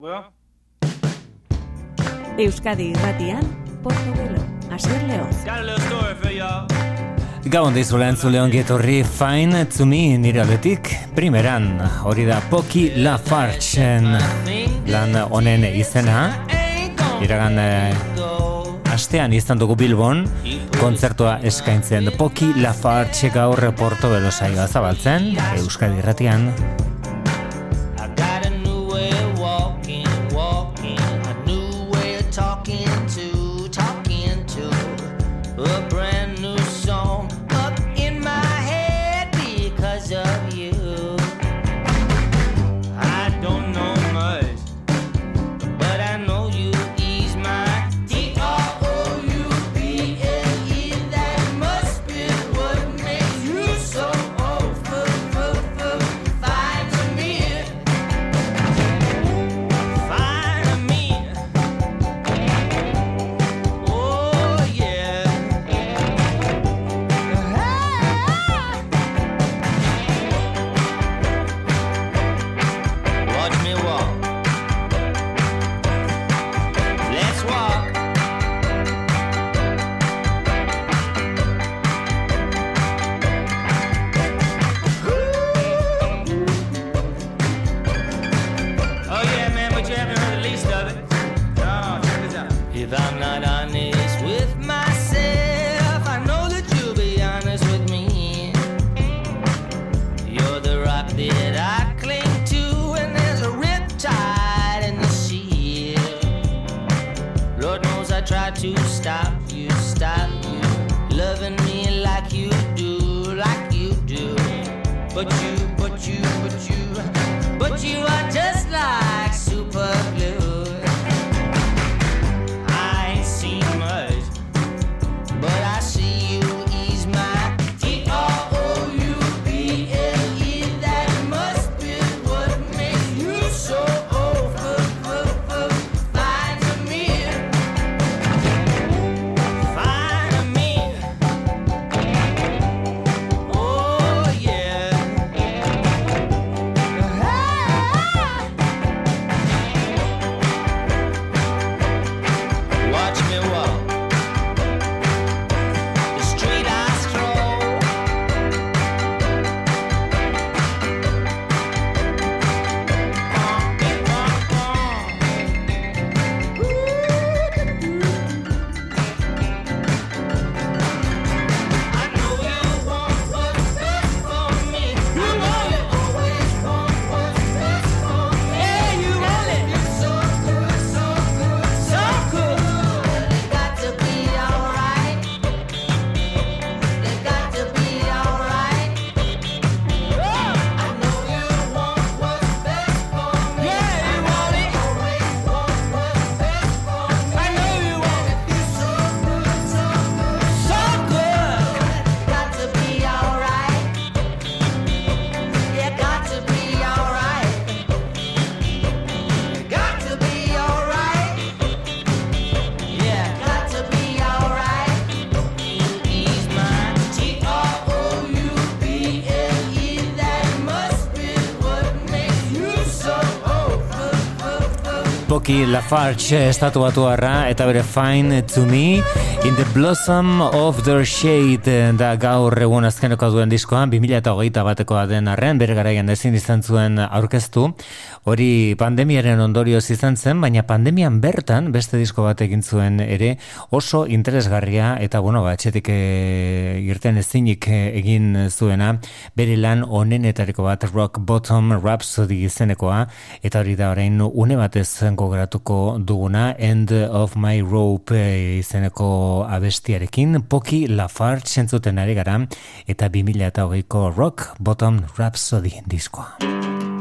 Bueno. Euskadi Irratian, Portobelo, Asier León. Got a little story. Gabon dizu lehen zule ongetorri Fine to me nire aletik Primeran hori da Poki Lafartzen Lan honen izena Iragan eh, Astean izan dugu Bilbon Kontzertua eskaintzen Poki Lafartze gaur reporto Belosaiga zabaltzen Euskadi Euskadi irratian Lafarge estatu batu harra, eta bere Fine to Me. In the Blossom of the Shade eh, da gaur egun azkeneko duen diskoan 2008 batekoa den arren bere garaian ezin izan zuen aurkeztu. Hori pandemiaren ondorioz izan zen, baina pandemian bertan beste disko bat egin zuen ere oso interesgarria eta bueno batxetik e, eh, irten ezinik eh, egin zuena. Bere lan onenetariko bat Rock Bottom Rhapsody izenekoa eta hori da orain une batez gogratuko duguna End of My Rope izeneko izeneko abestiarekin Poki Lafarge entzuten ari gara eta 2008ko Rock Bottom Rhapsody diskoa.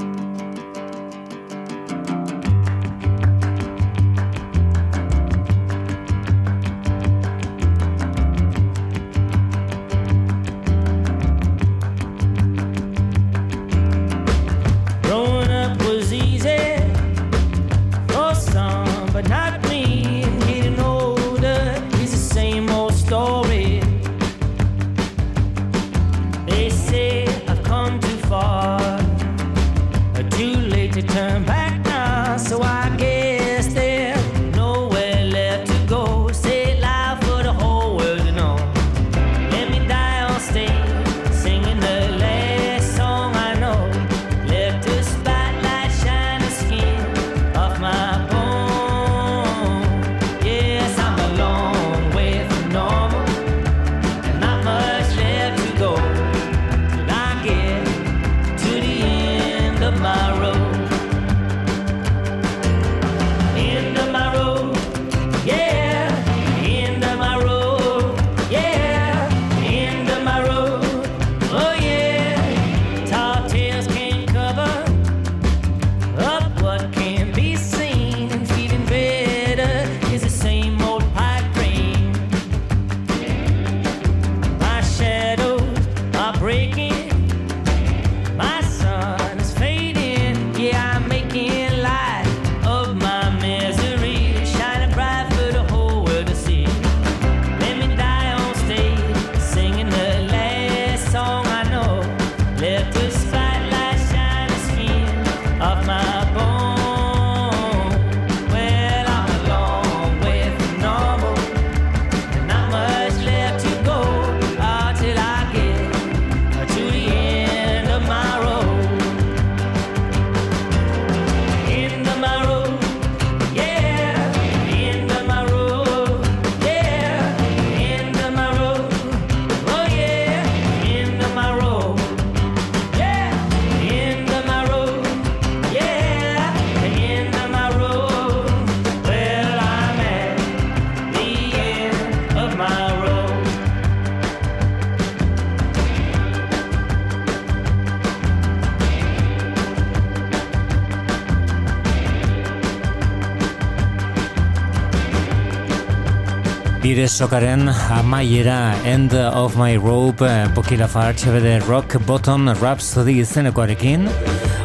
Nire sokaren amaiera End of my rope eh, Bokila fartxe bede rock bottom Rhapsody izenekoarekin.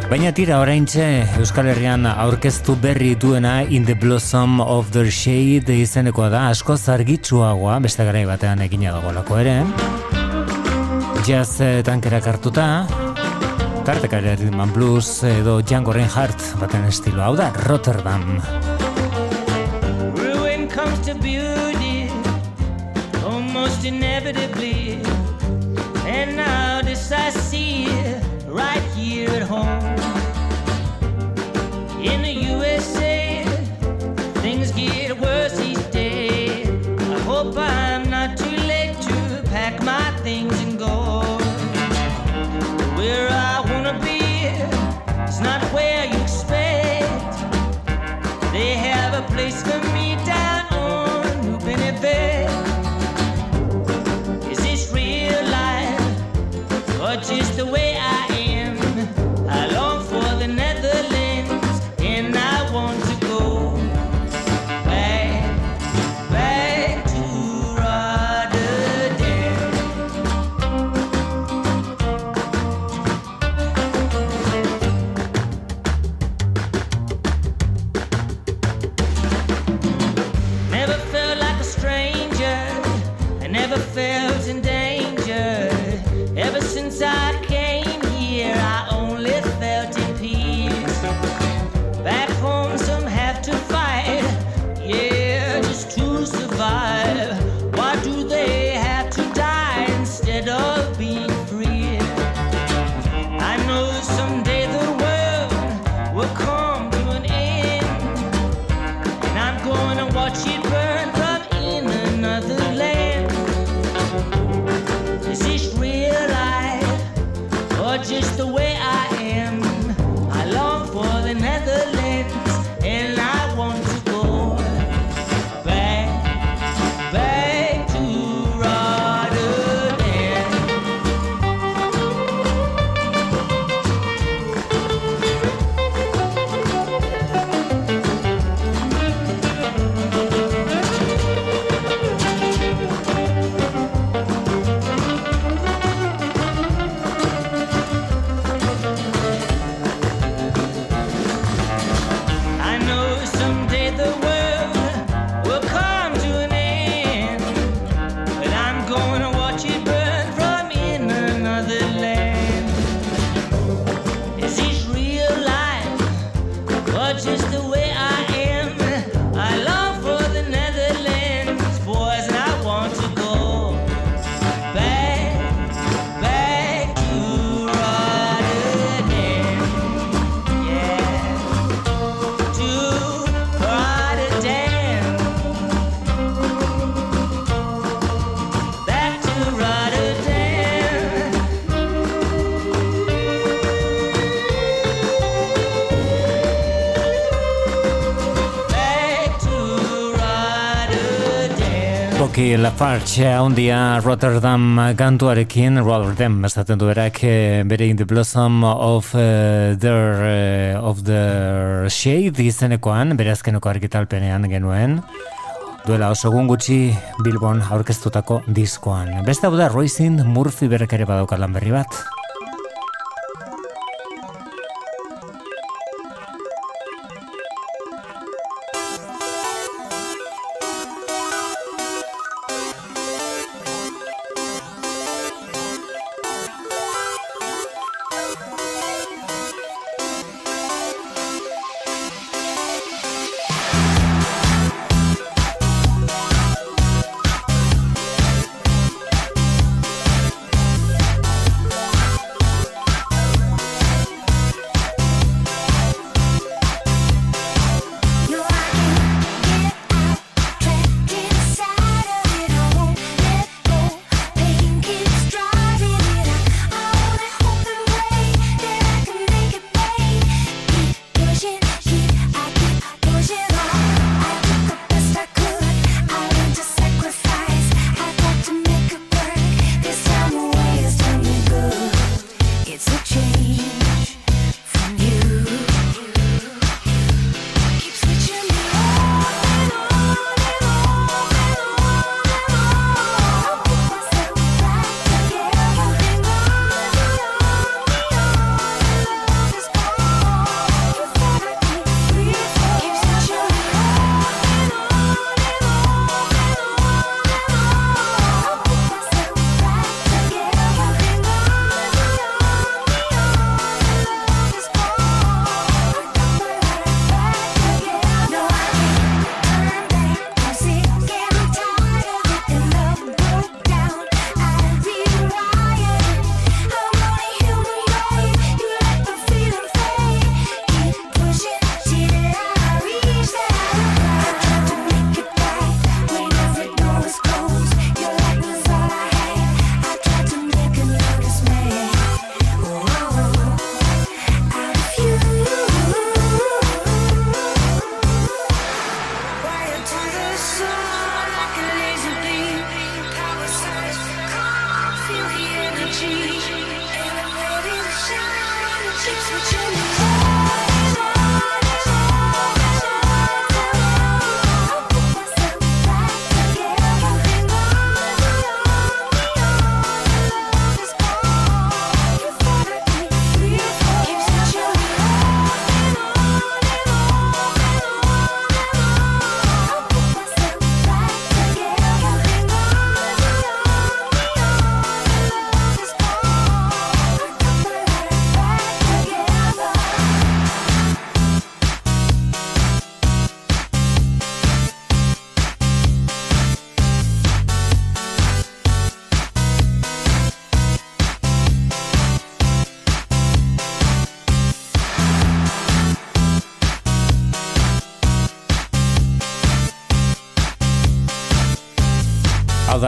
Baina tira oraintxe Euskal Herrian aurkeztu berri duena In the blossom of the shade izenekoa da asko zargitsuagoa Beste garai batean egina dagoelako ere. Jazz eh, tankera kartuta Tartekari Man Blues edo Django Reinhardt baten estilo. Hau da Rotterdam. just the way Ricky Lafarge eh, handia Rotterdam kantuarekin Rotterdam esaten du berak eh, bere in the blossom of eh, uh, their uh, of the shade izenekoan bere azkeneko argitalpenean genuen. Duela oso gun gutxi Bilbon aurkeztutako diskoan. Beste hau da Roisin Murphy berrekere badaukalan berri bat berri bat.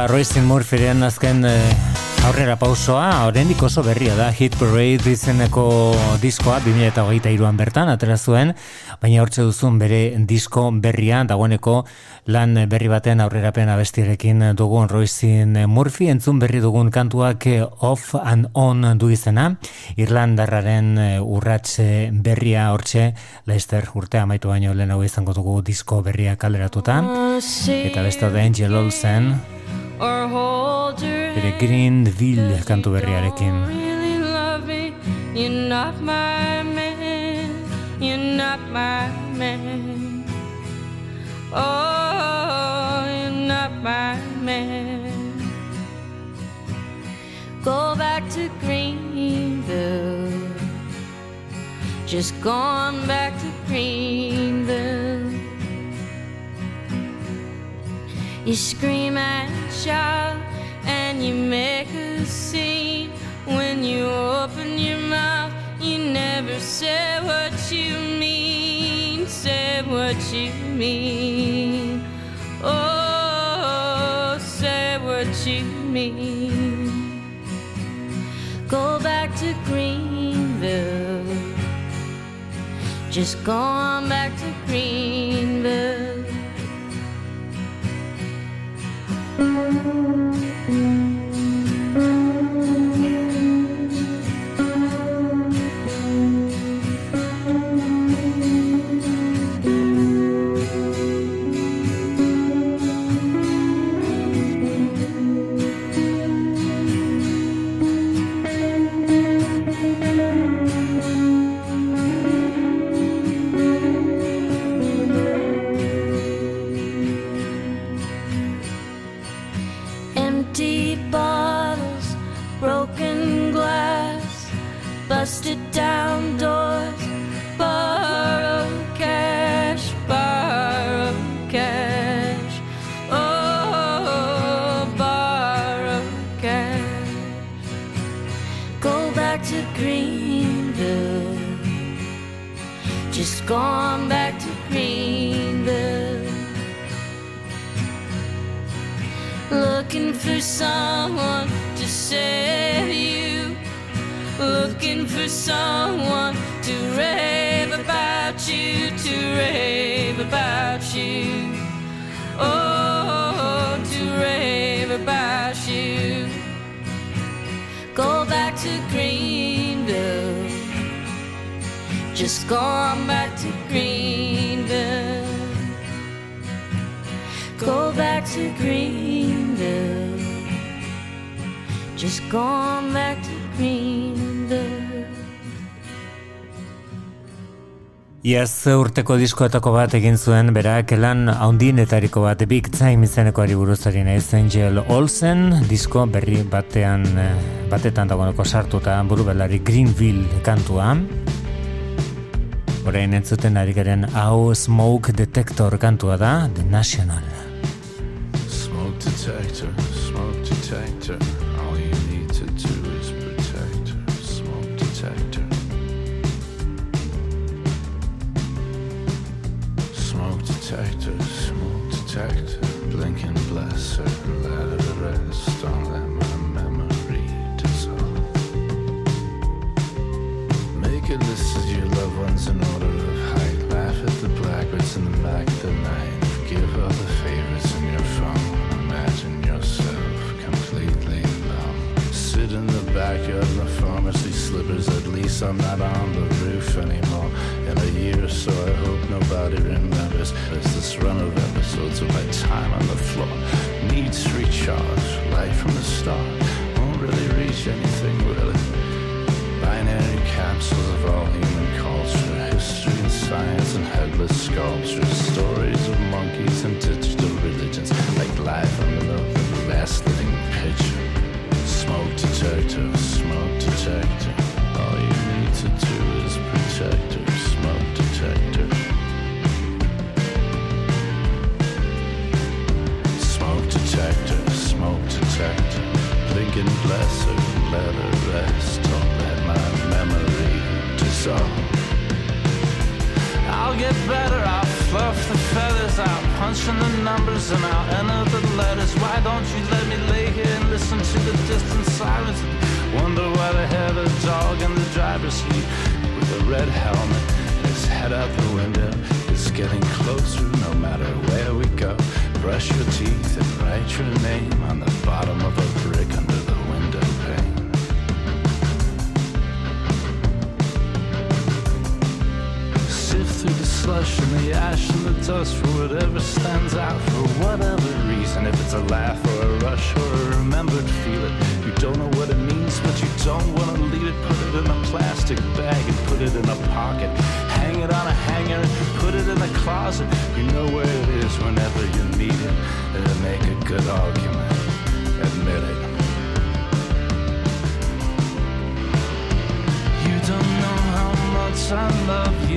Da, Roisin Murphyren azken eh, aurrera pausoa, oraindik oso berria da, Hit Parade izeneko diskoa, 2008an bertan, atera zuen, baina hortze duzun bere disko berria, dagoeneko lan berri baten aurrerapen abestirekin dugun Roisin Murphy, entzun berri dugun kantuak eh, off and on du izena, Irlandarraren eh, urratxe berria hortxe, Leicester urtea amaitu baino lehenago izango dugu disko berria kaleratuta, eta beste da Angel Olsen, bere Greenville kantu berriarekin. really love me. You're not my man. You're not my man. Oh, you're not my man. Go back to Greenville. Just gone back to Greenville. You scream and shout and you make a scene. When you open your mouth, you never say what you mean. Say what you mean. Oh, say what you mean. Go back to Greenville. Just go on back to Greenville. Thank you. Someone to save you. Looking for someone to rave about you, to rave about you. Oh, to rave about you. Go back to Greenville. Just gone back to Greenville. Go back to Greenville. Just gone back to Greenville. Iaz urteko diskoetako bat egin zuen berak lan haundienetariko bat Big Time izenekoari buruzari naiz Angel Olsen disko berri batean eh, batetan dagoeneko sartuta buru belari Greenville kantua Orain entzuten ari garen hau Smoke Detector kantua da The National in order of height. Laugh at the blackbirds in the back of the night. Give the favorites in your phone. Imagine yourself completely alone. Sit in the backyard in the pharmacy slippers. At least I'm not on the roof anymore. In a year or so, I hope nobody remembers. There's this run of episodes of my time on the floor. Needs recharge. Light from the start. Won't really reach anything really. Binary capsules of all human culture, history and science and headless sculptures, stories of monkeys and digital religions, like life on the milk of the last living picture. Smoke detector, smoke detector. All you need to do is protect her. Smoke detector. Smoke detector, smoke detector. Blink and bless her, let her rest. Don't let my memory dissolve. I'll get better, I'll fluff the feathers feathers out, punching the numbers and I'll enter the letters. Why don't you let me lay here and listen to the distant sirens? And wonder why they have a dog in the driver's seat with a red helmet. His head out the window. It's getting closer no matter where we go. Brush your teeth and write your name on the bottom of a brick slush and the ash and the dust for whatever stands out for whatever reason. If it's a laugh or a rush or a remembered feeling, you don't know what it means, but you don't want to leave it. Put it in a plastic bag and put it in a pocket. Hang it on a hanger and put it in a closet. You know where it is whenever you need it. It'll make a good argument. Admit it. You don't know how much I love you.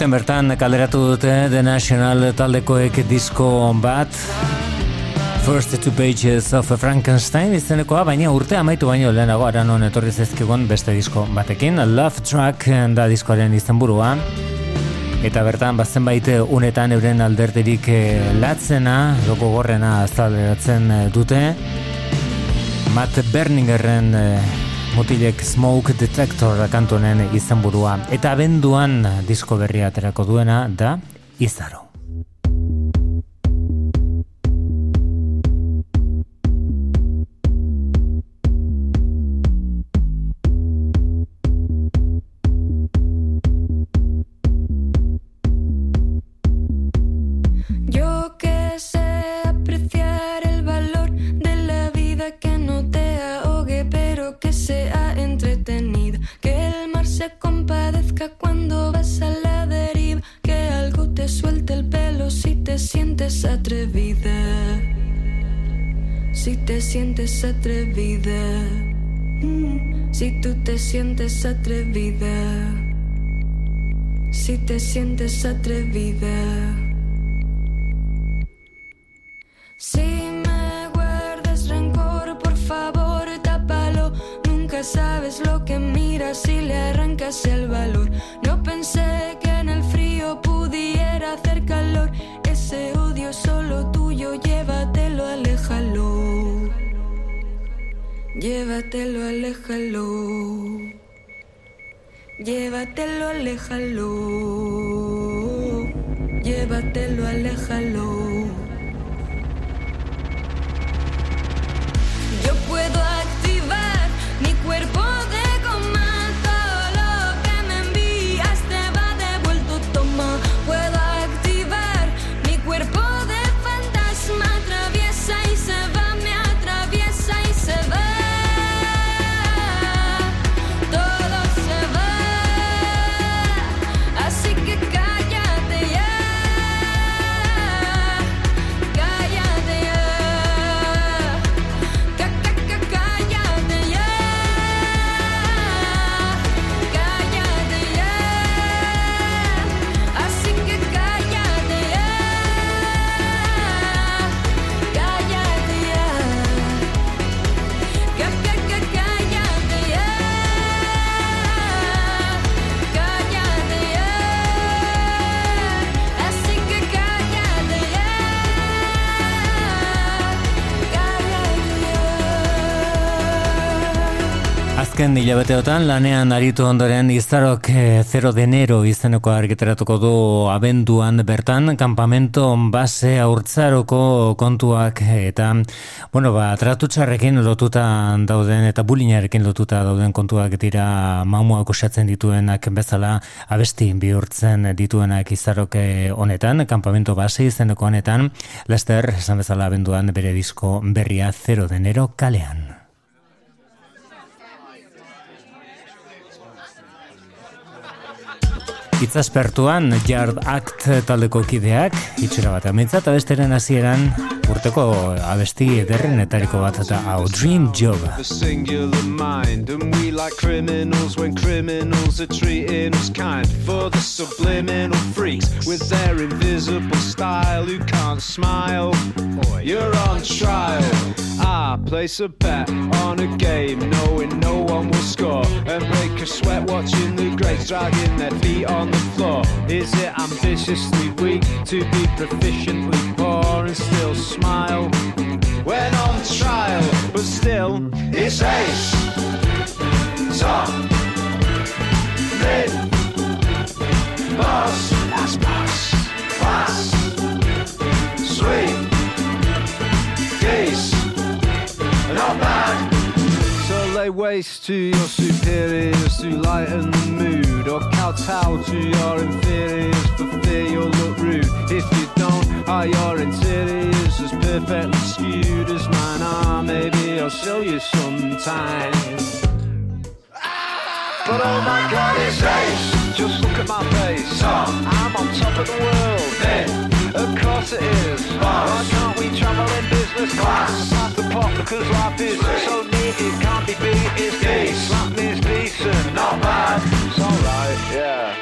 Aurten bertan kalderatu dute The National taldekoek disko bat. First Two Pages of Frankenstein izenekoa, baina urte amaitu baino lehenago aranon etorri zezkigun beste disko batekin. Love Track da diskoaren izenburua. Eta bertan bazen baite unetan euren alderterik eh, latzena, loko gorrena azaleratzen eh, dute. Matt Berningerren eh, mutilek Smoke Detector kantonen izenburua eta abenduan disko berria aterako duena da Izaro. Yo que sé te sientes atrevida. Si tú te sientes atrevida. Si te sientes atrevida. Si me guardas rencor, por favor, tápalo. Nunca sabes lo que miras si le arrancas el valor. No pensé que en el frío pudiera hacer calor. Llévatelo, aléjalo. Llévatelo, aléjalo. Llévatelo, aléjalo. Azken hilabeteotan lanean aritu ondoren izarok eh, 0 de enero izeneko argitaratuko du abenduan bertan kampamento base aurtzaroko kontuak eta bueno ba tratutxarrekin lotuta dauden eta bulinarekin lotuta dauden kontuak dira mamuak osatzen dituenak bezala abesti bihurtzen dituenak izarok eh, honetan kampamento base izeneko honetan. Lester esan bezala abenduan bere disko berria 0 de enero kalean Itzaspertuan Yard Act taldeko kideak itxura bat amintzat abesteren hasieran urteko abesti ederrenetariko bat eta hau Dream Job. mind we like criminals when criminals are treating us kind. For the subliminal freaks with their invisible style Who can't smile, you're on trial. I place a bet on a game knowing no one will score. And break a sweat watching the greats dragging their feet on the floor Is it ambitiously weak to be proficiently poor and still smile? When on trial, but still it's ace. Top, Waste to your superiors to lighten the mood, or kowtow to your inferiors for fear you'll look rude. If you don't, are your interiors as perfectly skewed as mine are? Maybe I'll show you sometime. But oh my god, it's ace. Just look at my face. I'm on top of the world. Of course it is. Why can't we travel in business class? Pass the pot because life is so neat it can't be beat. It's decent. Me is decent. Not bad. It's alright, yeah.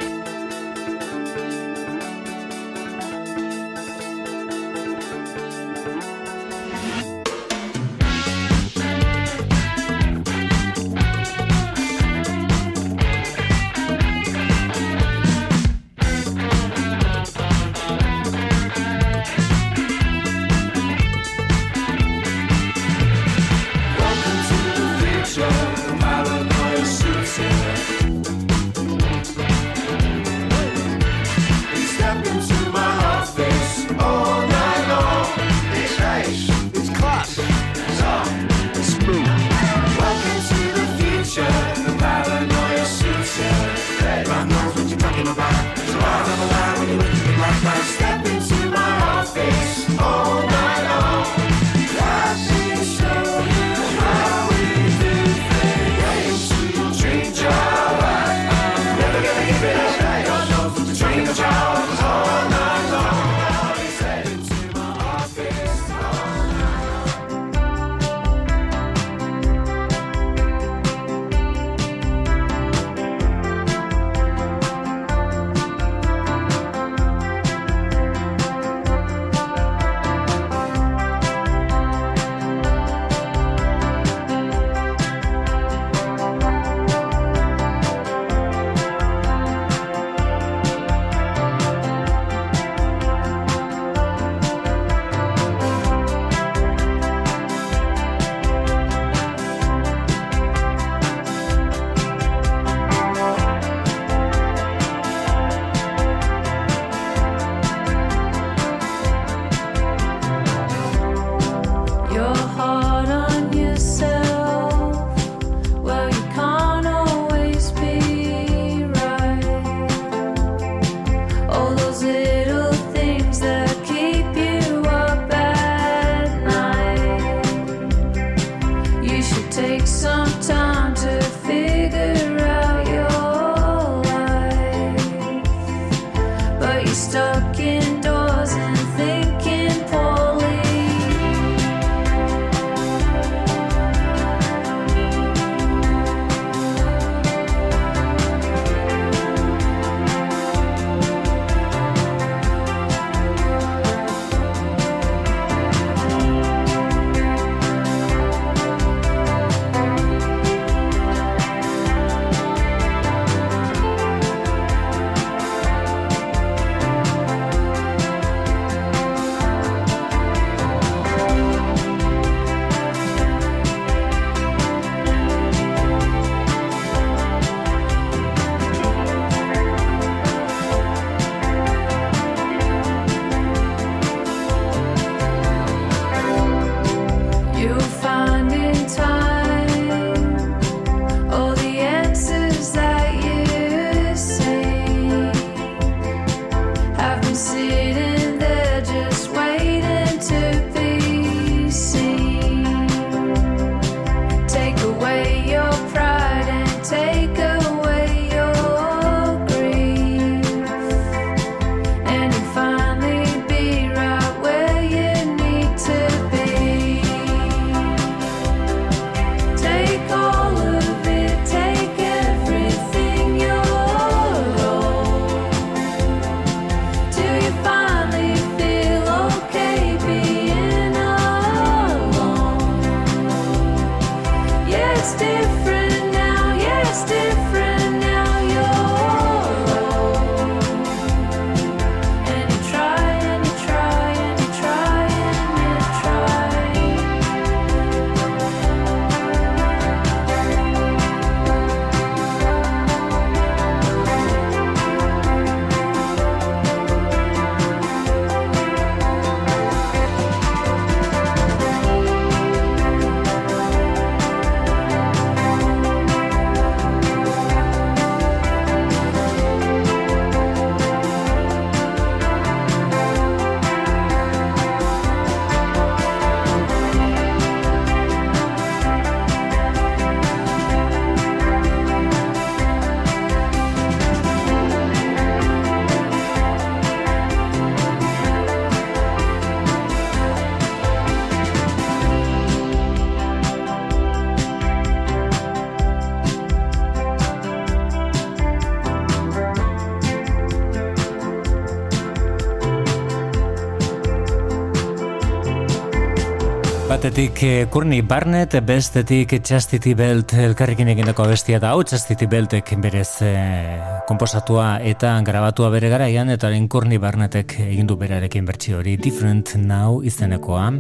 Batetik eh, Courtney Barnett, bestetik Chastity Belt elkarrekin egindako bestia da hau, Chastity Beltek berez eh, komposatua eta grabatua bere garaian, eta haren Courtney Barnettek egindu berarekin bertsi hori Different Now izenekoa,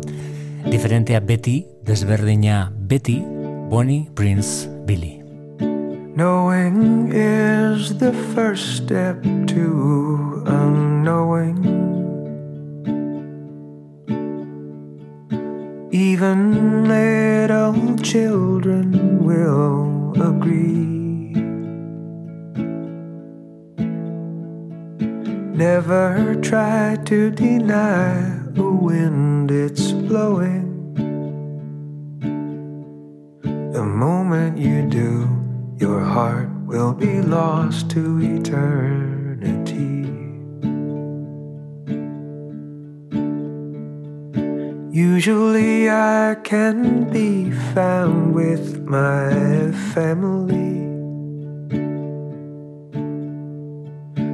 diferentea beti, desberdina beti, Bonnie, Prince, Billy. Knowing is the first step The moment you do, your heart will be lost to eternity. Usually I can be found with my family.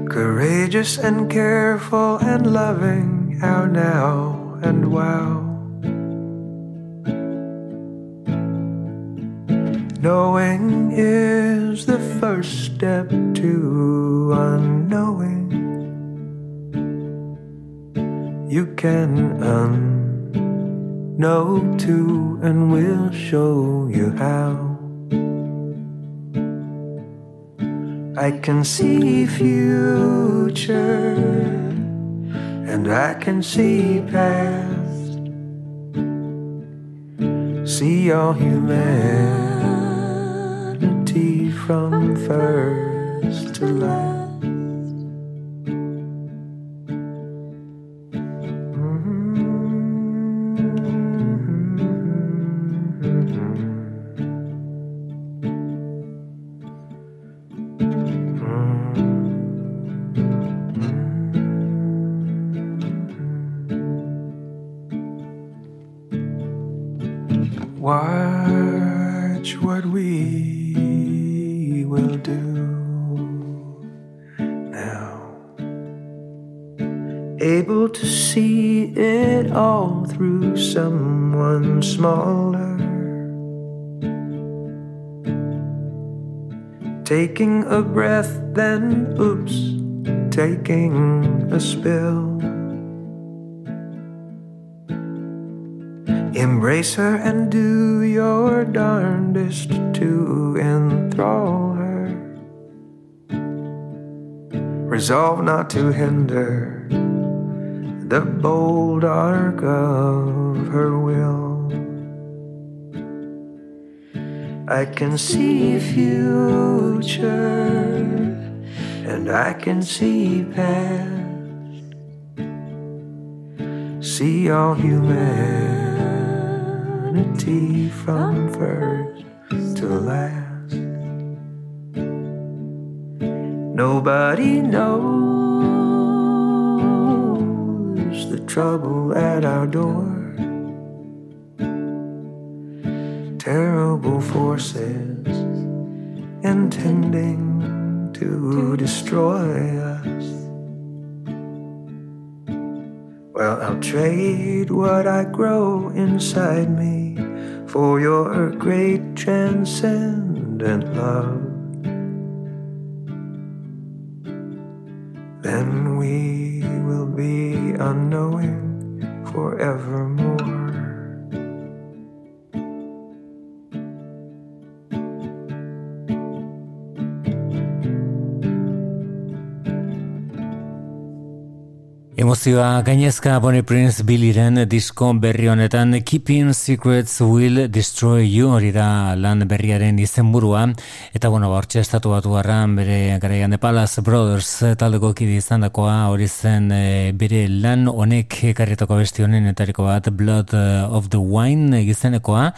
Courageous and careful and loving, how now and wow. Knowing is the first step to unknowing. You can unknow too, and we'll show you how. I can see future, and I can see past. See all humanity from first to last. Taking a breath, then oops, taking a spill. Embrace her and do your darndest to enthrall her. Resolve not to hinder the bold arc of her will. I can see future and I can see past. See all humanity from first to last. Nobody knows the trouble at our door. Terrible forces intending to destroy us. Well, I'll trade what I grow inside me for your great transcendent love. Then we will be unknowing forevermore. Emozioa gainezka Bonnie Prince Billyren disko berri honetan Keeping Secrets Will Destroy You hori da lan berriaren izenburua. Eta bueno, hortxe estatu batu garran bere garaian de Palace Brothers taldeko kide izan dakoa hori zen e, bere lan honek ekarritako besti honen etariko bat Blood of the Wine gizenekoa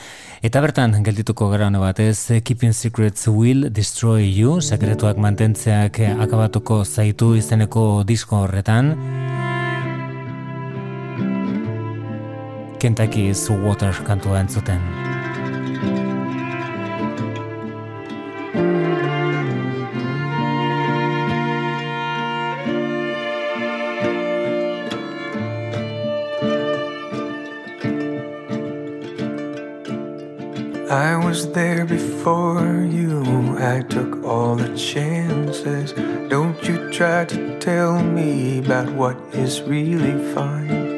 eta bertan geldituko gara hone batez Keeping Secrets Will Destroy You sekretuak mantentzeak akabatuko zaitu izeneko disko horretan Kentucky is Water kantua entzuten. I was there before you. I took all the chances. Don't you try to tell me about what is really fine.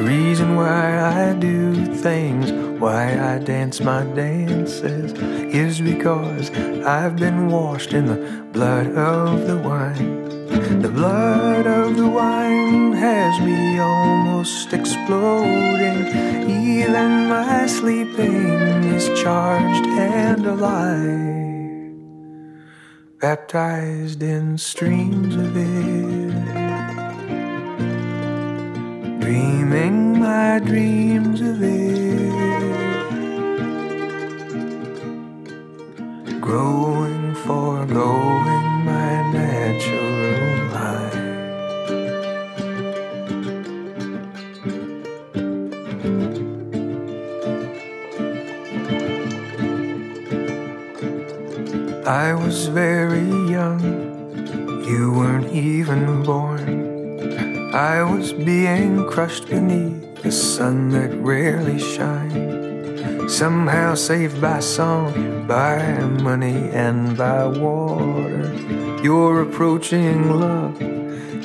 The reason why I do things, why I dance my dances, is because I've been washed in the blood of the wine. The blood of the wine has me almost exploding. Even my sleeping is charged and alive, baptized in streams of it. Dreaming my dreams of it. Growing, foregoing my natural life. I was very young, you weren't even born. I was being crushed beneath the sun that rarely shines. Somehow saved by song, by money, and by water. You're approaching love,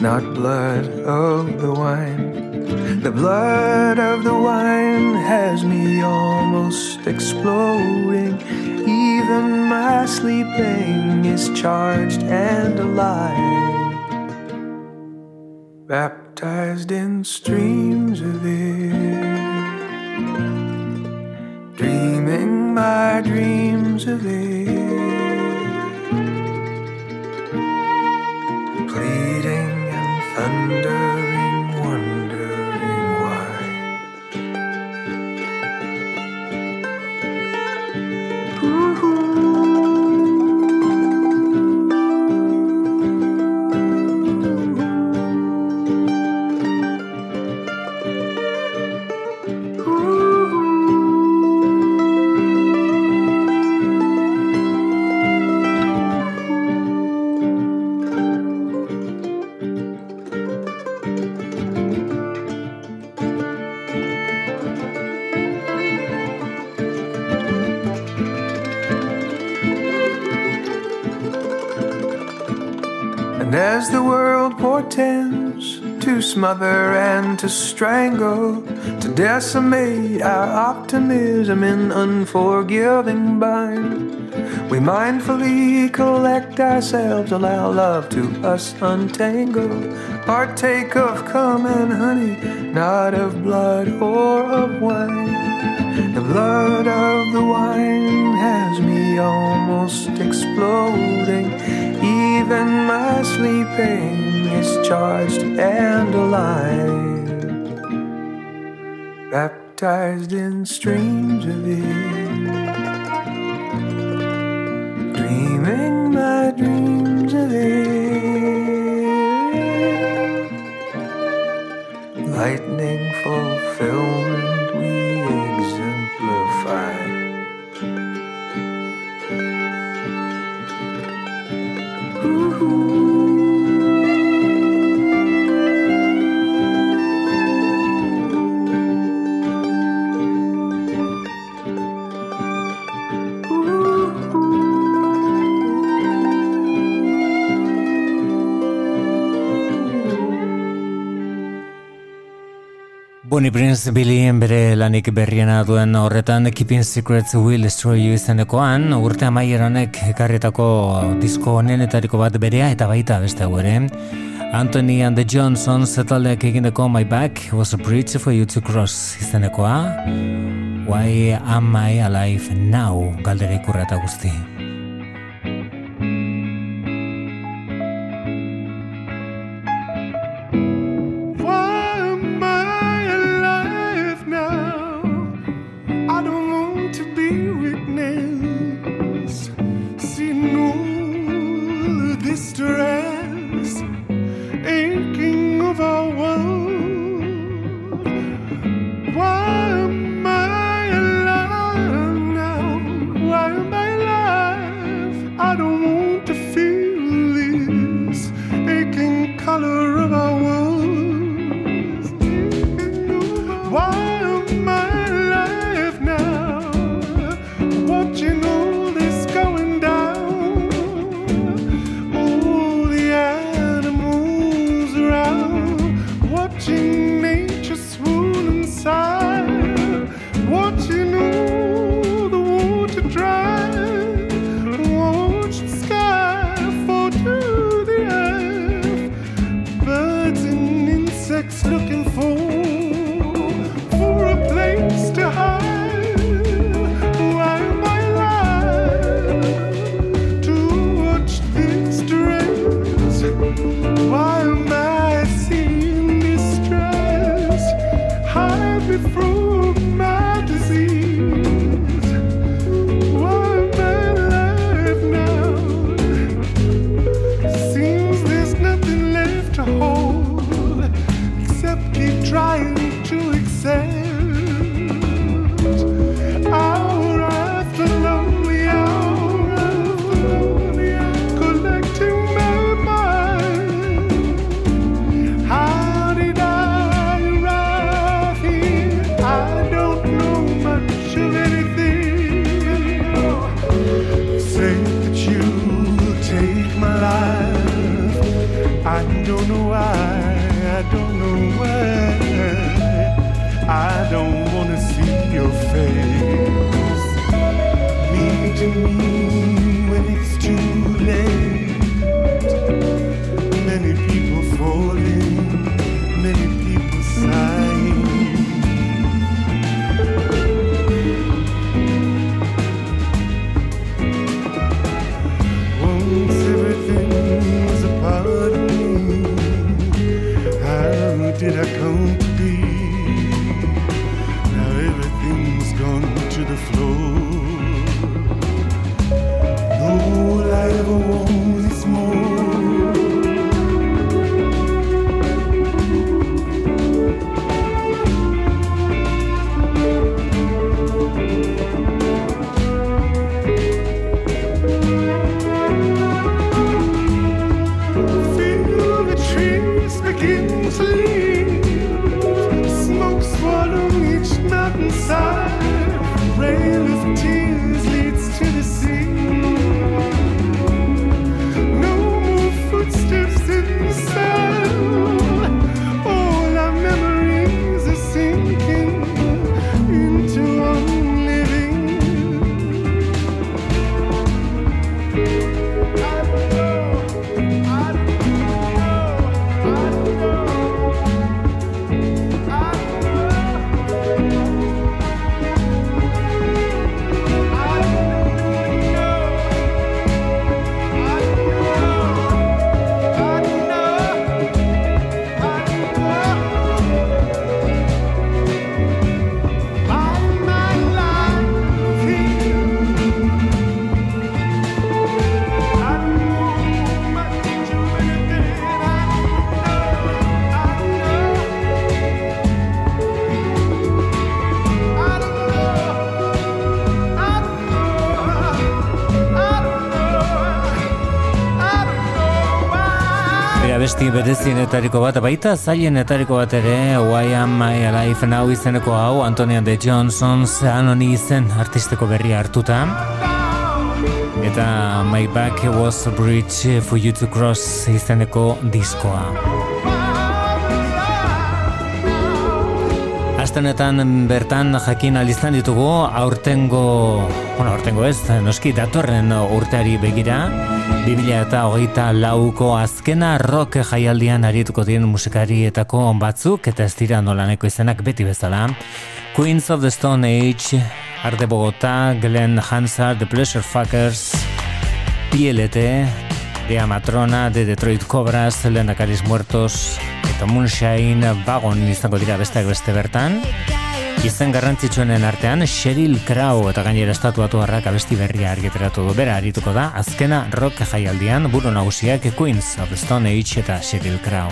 not blood of the wine. The blood of the wine has me almost exploding. Even my sleeping is charged and alive, baptized in streams of it. Dreaming my dreams of it. Pleading and thundering, portends to smother and to strangle, to decimate our optimism in unforgiving bind, we mindfully collect ourselves, allow love to us untangle, partake of cum and honey, not of blood or of wine. The blood of the wine has me almost exploding. Even my sleeping is charged and alive, baptized in streams of it. Dreaming my dreams of it. Lightning fulfillment Bonnie Prince Billien bere lanik berriena duen horretan Keeping Secrets Will Destroy You izenekoan urte amaier honek ekarrietako disko honenetariko bat berea eta baita beste ere. Anthony and the Johnsons zetaldeak egindeko My Back was a bridge for you to cross izenekoa. Why am I alive now galdera ikurra eta guzti berezienetariko bat, baita zailenetariko bat ere, Why Am I Alive Now izeneko hau, Antonia de Johnson, Anoni izen artisteko berria hartuta. Eta My Back Was a Bridge for You to Cross izeneko diskoa. Astenetan bertan jakin alizan ditugu aurtengo, bueno, aurtengo ez, noski datorren urteari begira, 2000 eta hogeita lauko azkena rock jaialdian arituko diren musikarietako batzuk, eta ez dira nolaneko izenak beti bezala. Queens of the Stone Age, Arte Bogotá, Glenn Hansard, The Pleasure Fuckers, PLT, Dea Matrona, de Detroit Cobras, Lehendakaris Muertos, eta Moonshine Wagon izango dira besteak beste bertan. Izen garrantzitsuenen artean, Sheryl Crow eta gainera estatuatu harrak abesti berria argiteratu du bera arituko da, azkena rock jaialdian, buru nagusiak Queens of Stone Age eta Sheryl Crow.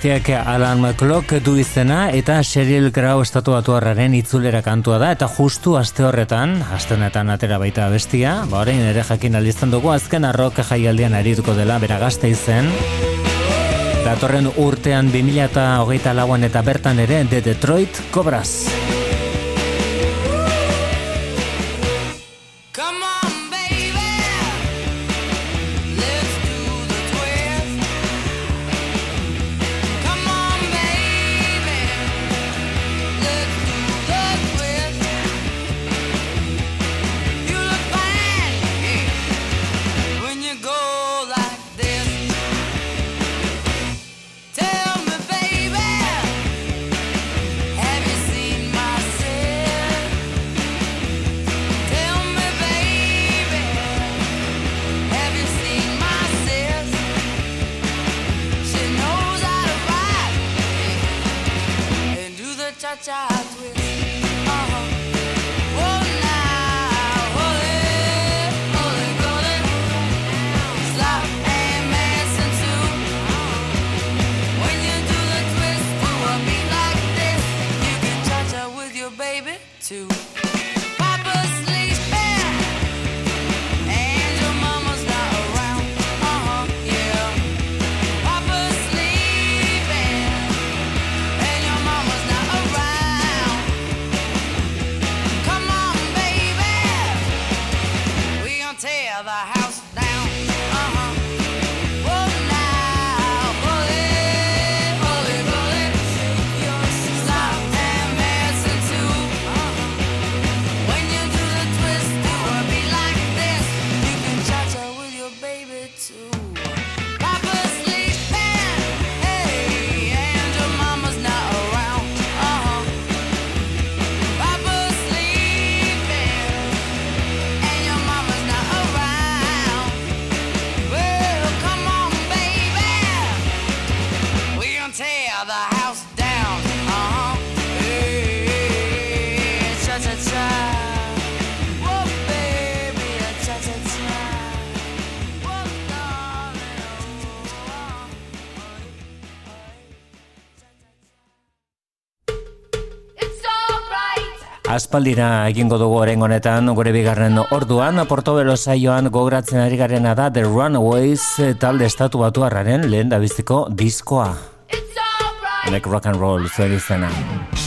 abestiak Alan McClock du izena eta Sheryl Grau estatu batuarraren itzulera kantua da eta justu aste horretan, astenetan atera baita abestia, ba orain ere jakin alizten dugu azken arrok jaialdian arituko dela beragazte izen. Datorren urtean 2008 lauan eta bertan ere de Detroit Cobras. aspaldira egingo dugu orengo honetan gure bigarren orduan Portobelo saioan gogratzen ari garena da The Runaways eh, talde estatu batu lehen da biztiko diskoa. Honek rock and roll zuen izena. Honek rock and roll zuen izena.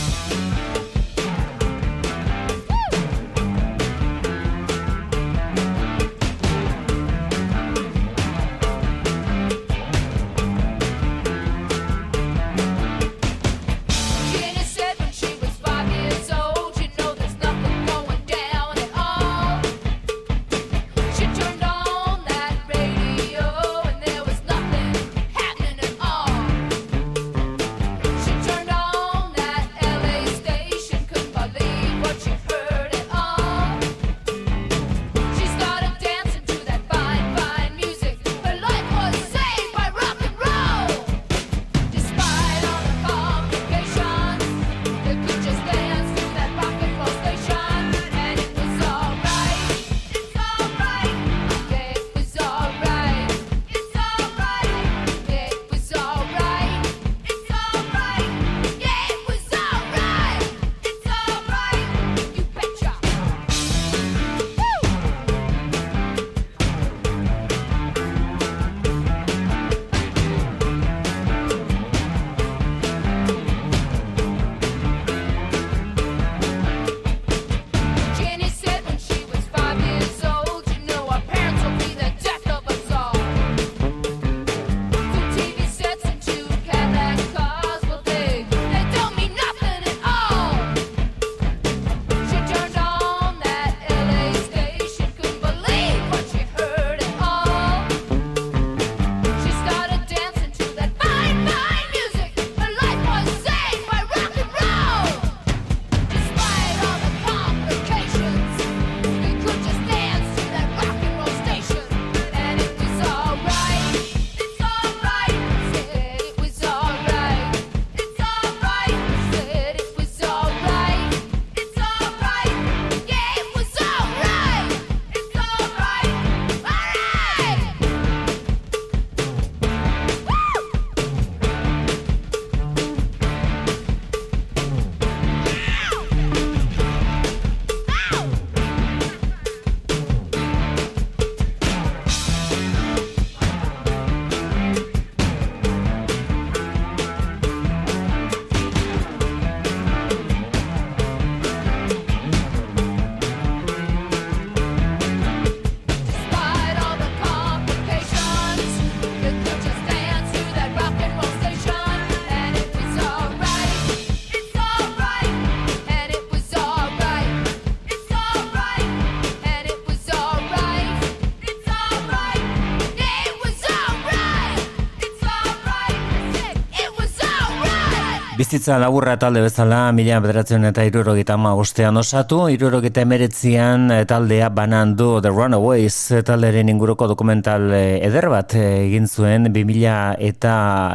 Bizitza laburra talde bezala, mila bederatzen eta irurogeita ama ostean osatu, irurogeita emeretzian eh, taldea banan du The Runaways eh, talderen inguruko dokumental eh, eder bat egin zuen, 2000 eta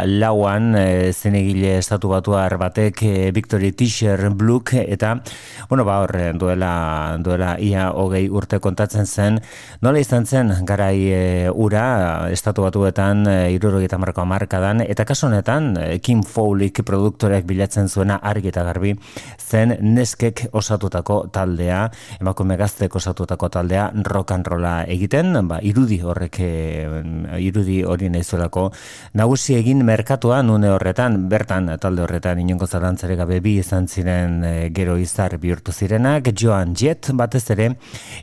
lauan zenegile estatu batuar batek Victory Tisher Bluk eta, bueno, ba hor eh, duela, duela ia hogei urte kontatzen zen, nola izan zen garai eh, ura estatu batuetan eh, irurogeita marko amarkadan, eta kasu honetan eh, Kim Fowlik produktoreak bilatzen zuena argi eta garbi zen neskek osatutako taldea, emakume gaztek osatutako taldea rock and rolla egiten, ba, irudi horrek eh, irudi hori nahizuelako nagusi egin merkatua nune horretan, bertan talde horretan inongo zalantzare gabe bi izan ziren eh, gero izar bihurtu zirenak, Joan Jett batez ere,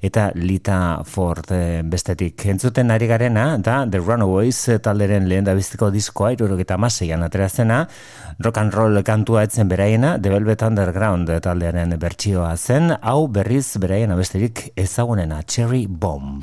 eta Lita Ford eh, bestetik. Entzuten ari garena, da The Runaways talderen lehen da biztiko diskoa, irurogeta maseian aterazena, rock and roll kantua etzen beraiena, The Velvet Underground taldearen bertsioa zen, hau berriz beraiena besterik ezagunena, Cherry Bomb.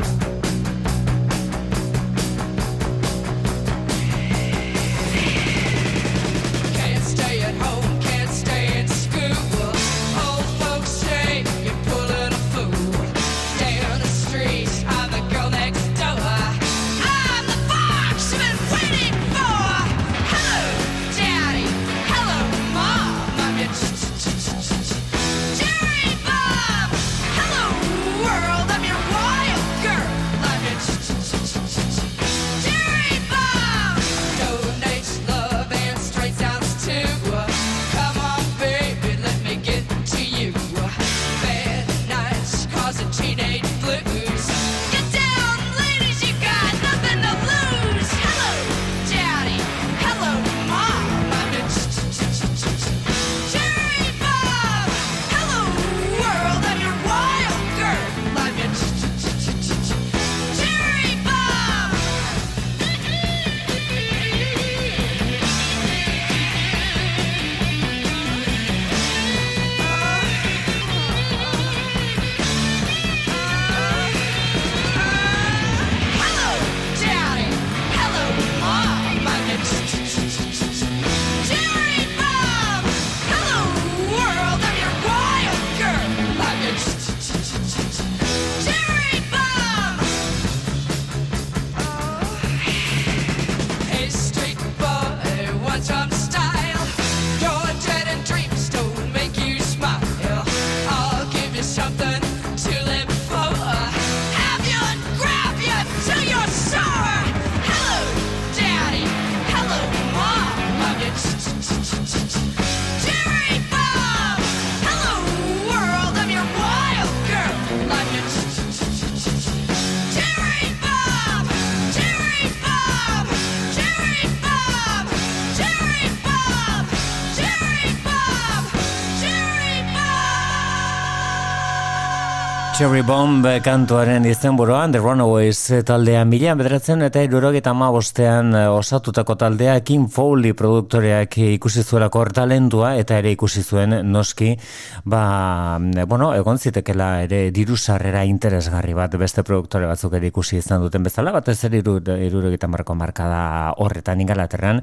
Cherry Bomb kantuaren izenburuan The Runaways taldea mila bederatzen eta irurogeita bostean osatutako taldea Kim Fowley produktoreak ikusi zuelako talentua eta ere ikusi zuen noski ba, bueno, egon zitekela ere diru sarrera interesgarri bat beste produktore batzuk ere ikusi izan duten bezala batez ere iru, irurogeita marko markada horretan ingalaterran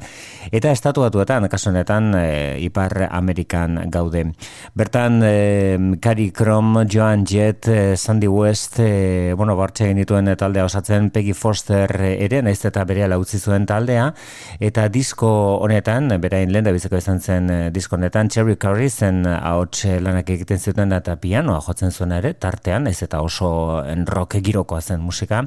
eta estatu batuetan, kasu honetan e, Ipar Amerikan gaude. Bertan, e, Cary Crom, Joan Jett, Sandy West, e, bueno, bortxe egin dituen taldea osatzen Peggy Foster ere, naiz eta berehala utzi zuen taldea, eta disko honetan, berain lehen da biziko izan zen e, disko honetan, Cherry Curry zen ahots lanak egiten zuten eta pianoa jotzen zuen ere, tartean, naiz eta oso rock girokoa zen musika.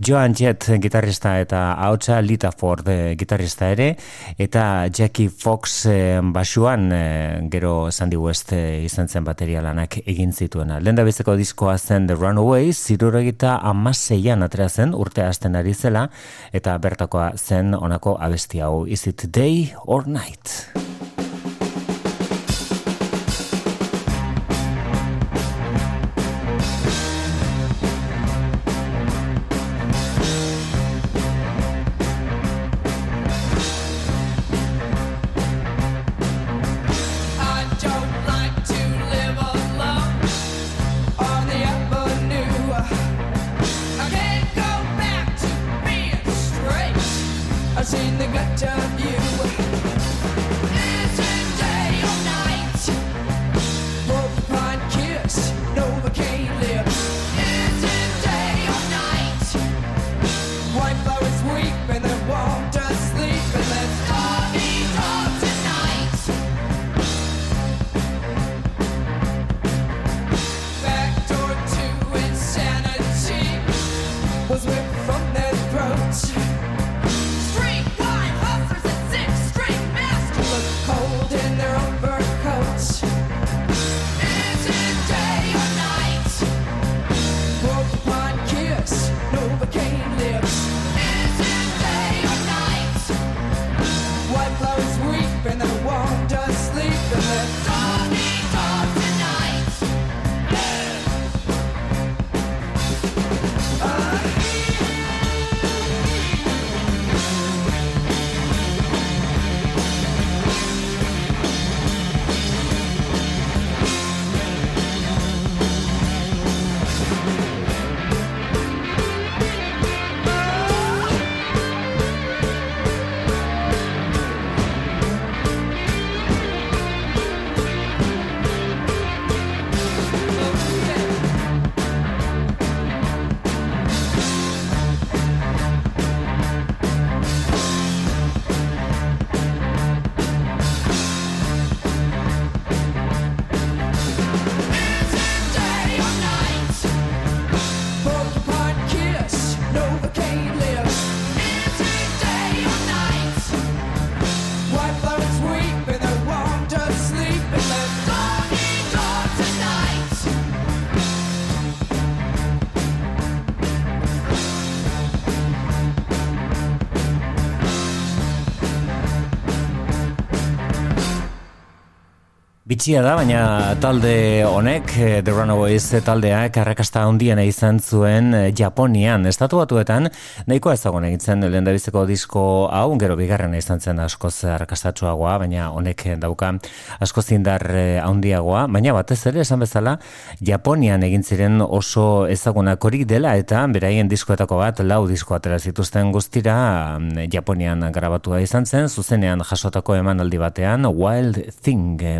Joan Jett gitarrista eta ahotsa Lita Ford e, gitarrista ere, eta Jackie Fox e, basuan e, gero Sandy West e, izan zen bateria lanak egin zituena. Lehen biziko diskoa zen The Runaways, zirurogita amaseian atera zen urte hasten ari zela, eta bertakoa zen honako abesti hau, Is it day or night? Bitxia da, baina talde honek, eh, The Runaways taldeak arrakasta handiena izan zuen eh, Japonian, estatu batuetan, nahiko ezagun egitzen lehen disko hau, gero bigarrena izan zen askoz arrakastatsuagoa, baina honek dauka askoz indar eh, handiagoa, baina batez ere esan bezala, Japonian egin ziren oso ezagunak horik dela, eta beraien diskoetako bat, lau disko atera zituzten guztira, mm, Japonian grabatua izan zen, zuzenean jasotako emanaldi batean, Wild Thing eh,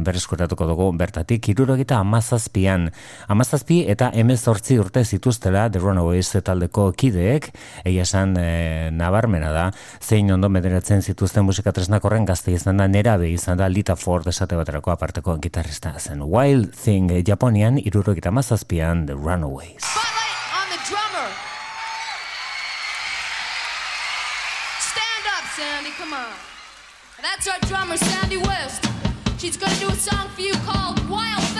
berreskuratuko dugu bertatik, irurogita amazazpian, amazazpi eta emezortzi urte zituztela The Runaways taldeko kideek, egia esan e, nabarmena da, zein ondo mederatzen zituzten musika tresnak horren gazte izan da, nerabe izan da, Lita Ford esate baterako aparteko gitarrista zen. Wild Thing eh, Japonian, irurogita amazazpian The Runaways. Stand up, Sandy, come on. That's our drummer, Sandy West. She's gonna do a song for you called Wild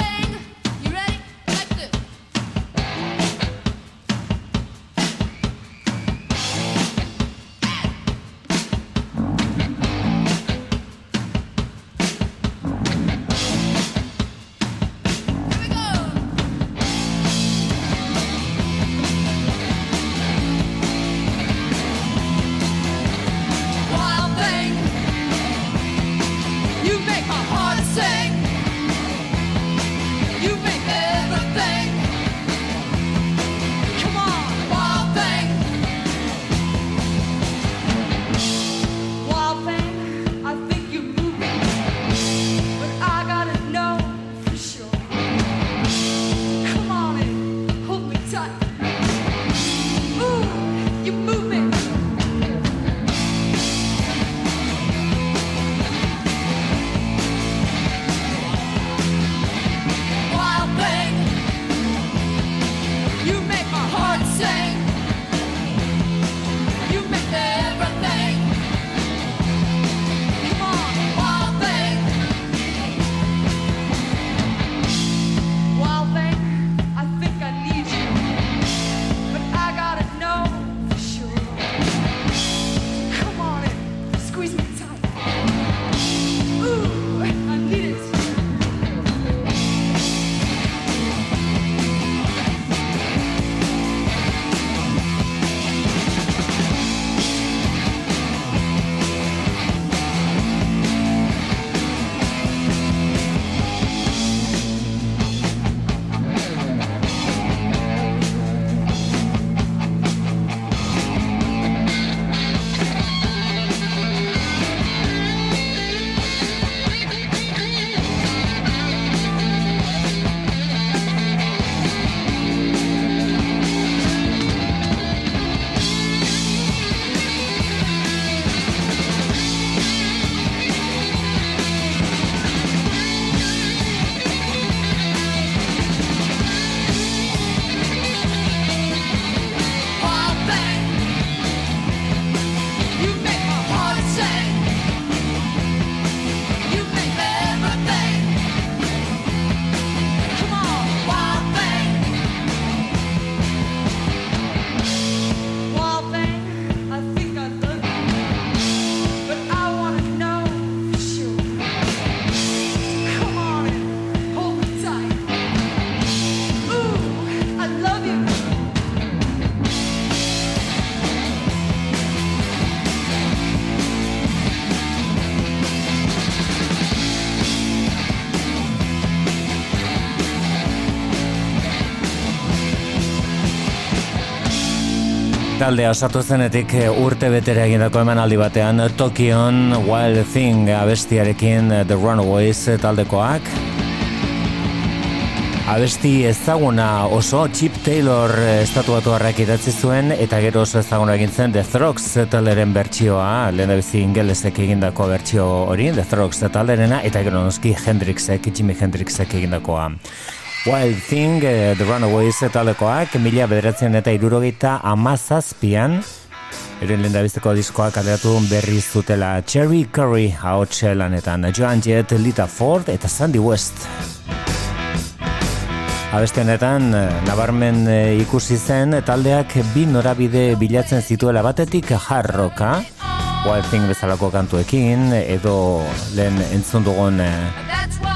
taldea osatu zenetik eh, urte betera egindako emanaldi batean Tokion Wild Thing abestiarekin eh, The Runaways taldekoak. Abesti ezaguna oso Chip Taylor eh, estatuatu harrak idatzi zuen eta gero oso ezaguna egin zen The Throgs talderen bertsioa, lehen bizi ingelesek egindako bertsio hori, The Throgs talderena eta gero noski Hendrixek, Jimi Hendrixek egindakoa. Wild Thing, eh, The Runaways taldekoak, mila bederatzen eta irurogeita amazazpian, Eren lehen dabizteko diskoa kaleratu berri zutela Cherry Curry hau lanetan. Joan Jett, Lita Ford eta Sandy West. Abeste honetan, eh, nabarmen eh, ikusi zen taldeak bi norabide bilatzen zituela batetik jarroka, Wild Thing bezalako kantuekin, edo lehen entzun dugun eh,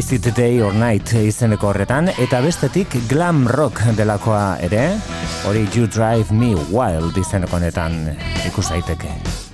Is it day or night izeneko horretan, eta bestetik glam rock delakoa ere, hori You Drive Me Wild izeneko honetan ikus daiteke.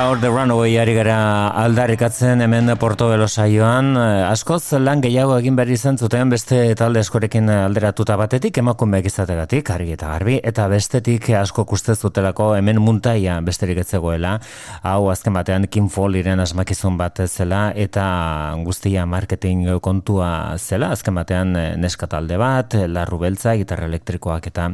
Gaur The Runaway ari gara aldarrikatzen hemen Portobelo saioan. Eh, Askoz lan gehiago egin behar izan zuten beste talde askorekin alderatuta batetik emakumeak izategatik, argi eta garbi, eta bestetik asko kuste zutelako hemen muntaia besterik ez zegoela. Hau azken batean Kim Folliren asmakizun bat zela eta guztia marketing kontua zela, azken batean eh, neska talde bat, larru beltza, gitarra elektrikoak eta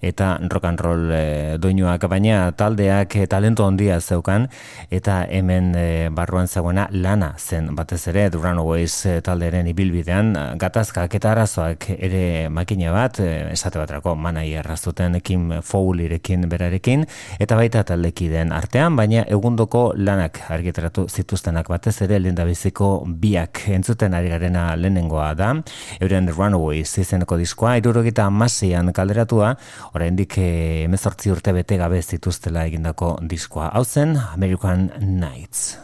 eta rock and roll e, doinuak, baina taldeak talento handia zeukan eta hemen e, barruan zegoena lana zen. Batez ere The Runaways e, talderen ibilbidean gatazkak eta arazoak ere makina bat, e, esate batrako manai errazuten Kim Fowlirekin berarekin eta baita taldekideen artean, baina egundoko lanak argitaratu zituztenak. Batez ere lehendabiziko biak entzuten ari garena lehenengoa da, euren Runaways izeneko diskoa, irurogita amasian kalderatua, oraindik eh, emezortzi urte bete gabe zituztela egindako diskoa. Hau zen American Nights.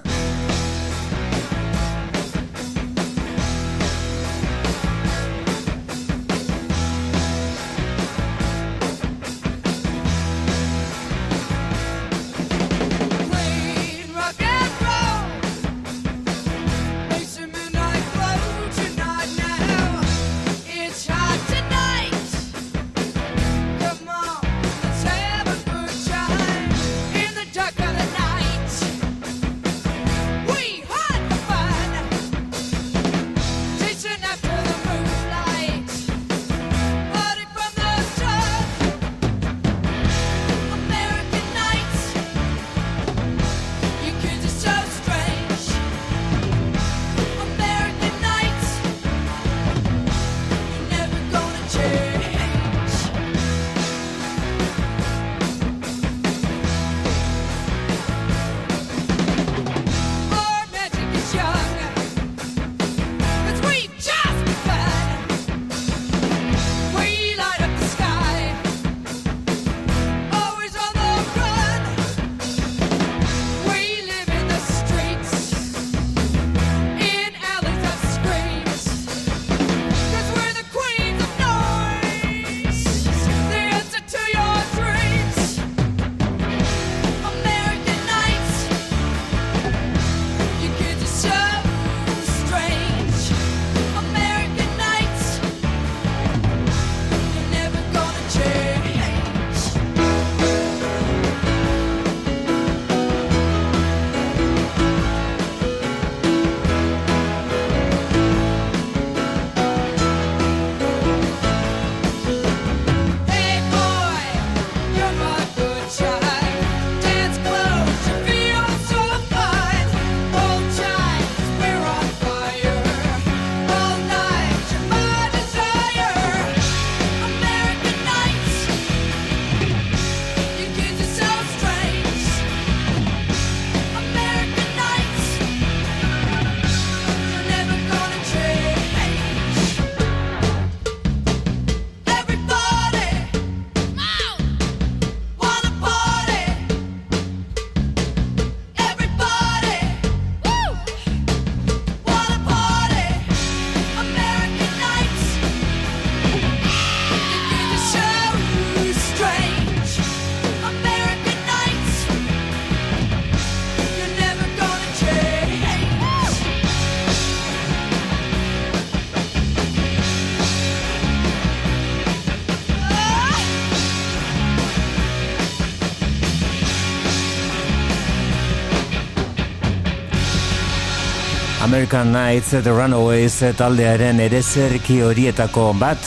American Nights The Runaways taldearen erezerki horietako bat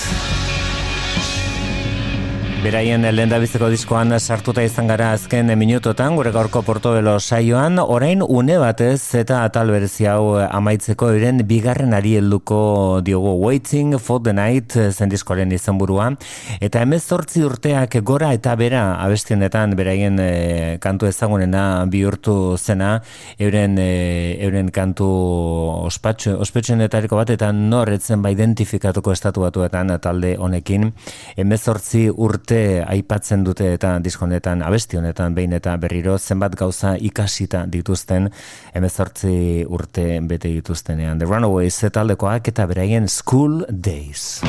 Beraien lehendabiziko diskoan sartuta izan gara azken minutotan gure gaurko portobelo saioan, orain une batez eta atal berezi hau amaitzeko euren bigarren ari helduko diogu. Waiting for the Night zen diskoaren izenburua. Eta emezortzi urteak gora eta bera abestienetan beraien e, kantu ezagunena bihurtu zena. Euren e, euren kantu ospetsuenetariko bat eta norretzen ba identifikatuko estatu batuetan talde honekin. Emezortzi urte aipatzen dute eta diskonetan abesti honetan behin eta berriro zenbat gauza ikasita dituzten emezortzi urte bete dituztenean. The Runaways taldekoak eta beraien School Days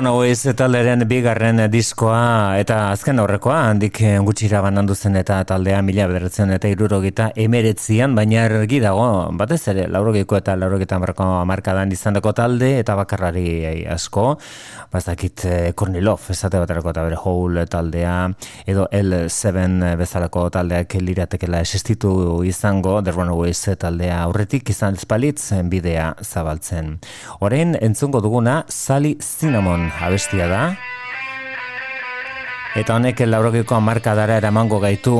Runaways talderen bigarren diskoa eta azken aurrekoa handik gutxira banandu zen eta taldea mila bederatzen eta irurogita emeretzian, baina argi dago, batez ere, laurogiko eta laurogita marko markadan izandako talde eta bakarrari asko, bazakit eh, Kornilov, esate baterako eta bere Hole taldea, edo L7 bezalako taldeak liratekela existitu izango, The Runaways taldea aurretik izan espalitz bidea zabaltzen. Orain entzungo duguna Sally Cinnamon abestia da. Eta honek laurogiko markadara eramango gaitu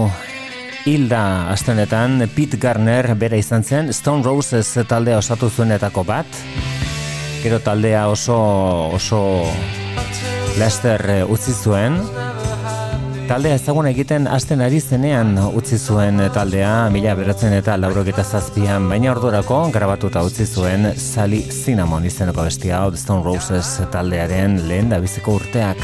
Hilda astenetan Pete Garner bera izan zen Stone Roses taldea osatu zuenetako bat. Gero taldea oso oso Lester eh, utzi zuen. Taldea ezagun egiten hasten ari zenean utzi zuen taldea mila beratzen eta laurogeta zazpian, baina ordurako grabatuta utzi zuen Sally Cinnamon izeneko bestia hau Stone Roses taldearen lehen da biziko urteak.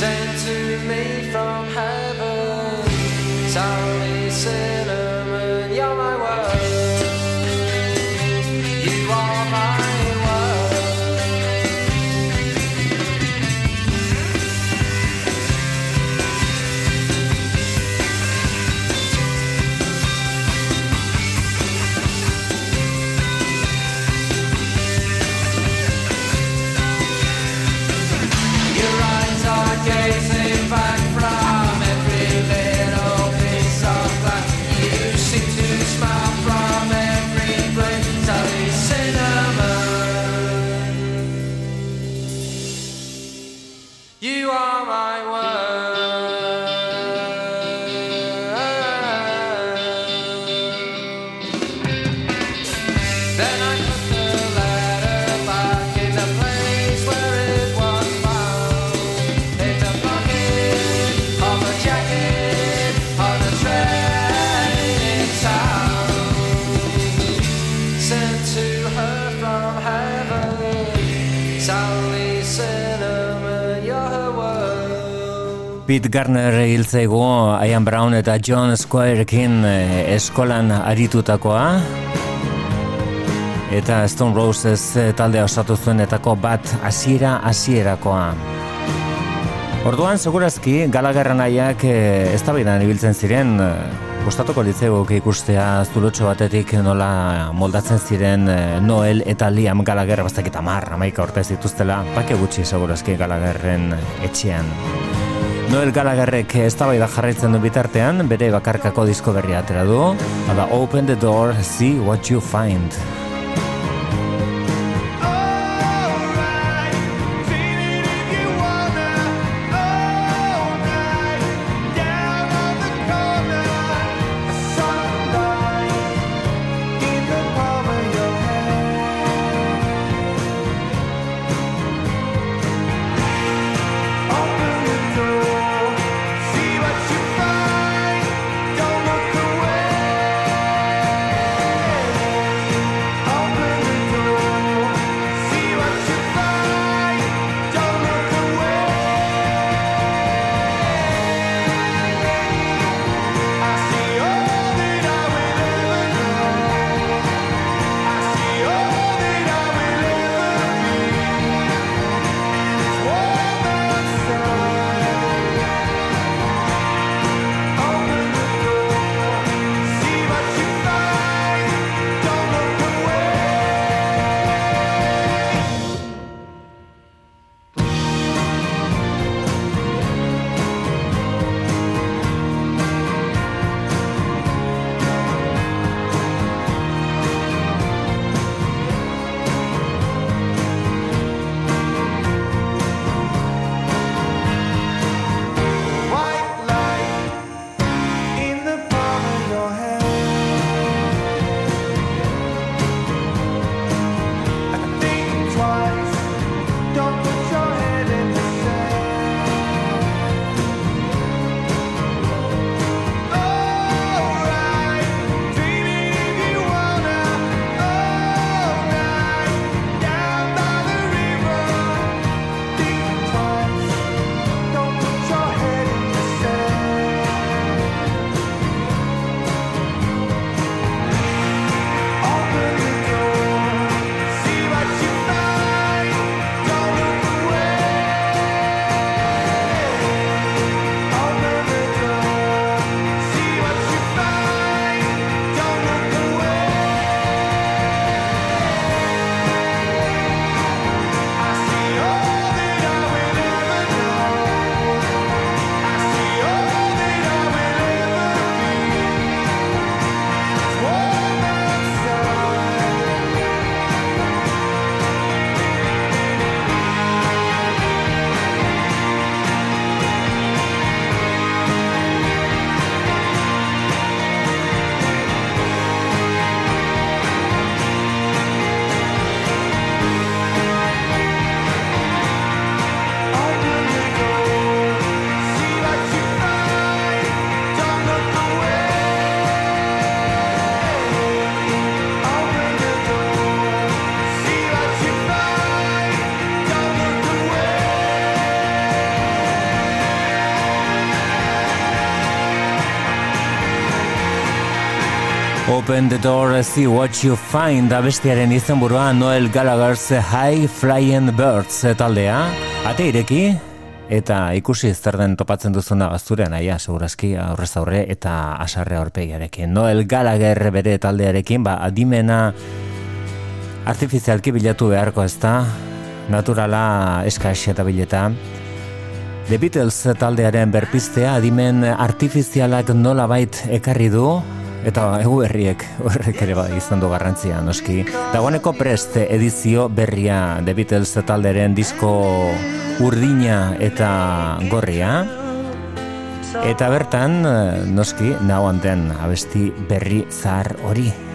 sent to me from heaven, sorry sinner. Pete Garner hiltzaigu Ian Brown eta John Squirekin eh, eskolan aritutakoa eta Stone Roses eh, taldea osatu zuenetako bat hasiera hasierakoa. Orduan, segurazki, Gallagher nahiak eh, ez ibiltzen ziren, gustatuko litzegoke ikustea zulotxo batetik nola moldatzen ziren Noel eta Liam Gallagher bastak eta mar, amaika orte zituztela, pake gutxi segurazki Gallagherren etxean. Noel Gallagherrek ez jarraitzen du bitartean, bere bakarkako disko berria atera du, Hala, Open the door, see what you find. Open the door, see what you find abestiaren izenburua Noel Gallagher's High Flying Birds taldea. Ate ireki eta ikusi zer den topatzen duzuna zure naia segurazki aurrez aurre eta asarre aurpegiarekin. Noel Gallagher bere taldearekin ba adimena artifizialki bilatu beharko ezta naturala eskas eta bileta. The Beatles taldearen berpistea adimen artifizialak nolabait ekarri du Eta egu berriek horrek ere bai izan du garrantzia, noski. Dagoeneko prest edizio berria The Beatles talderen disko urdina eta gorria. Eta bertan, noski, nagoan den abesti berri zahar hori.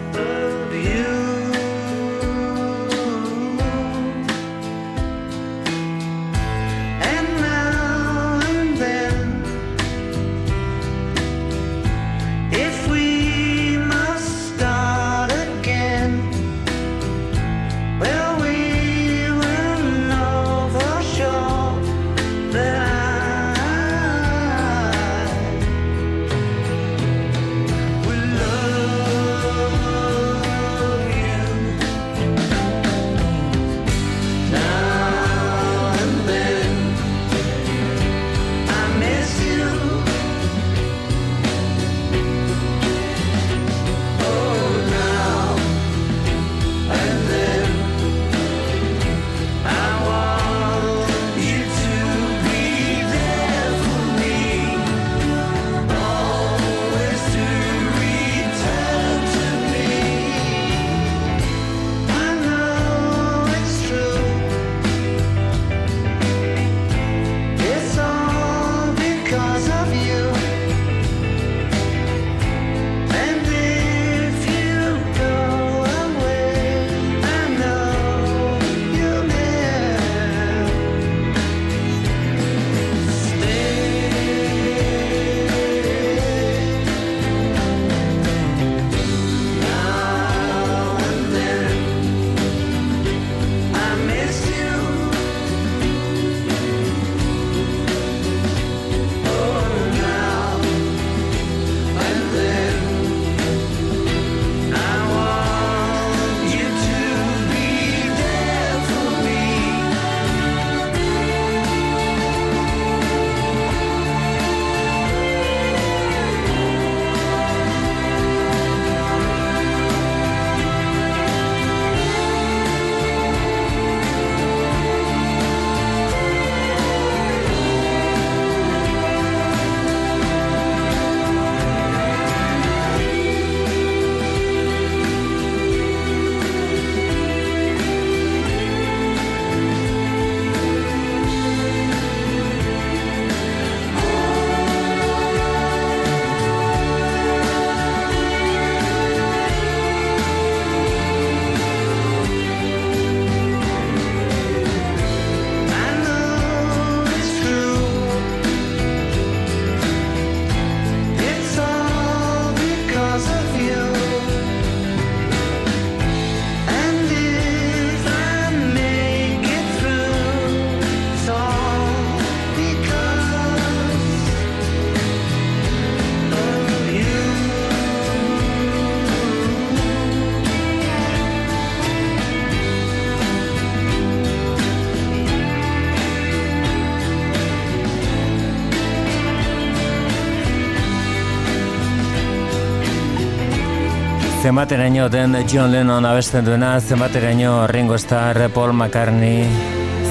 Zenbateraino den John Lennon abesten duena, zenbateraino Ringo Starr, Paul McCartney,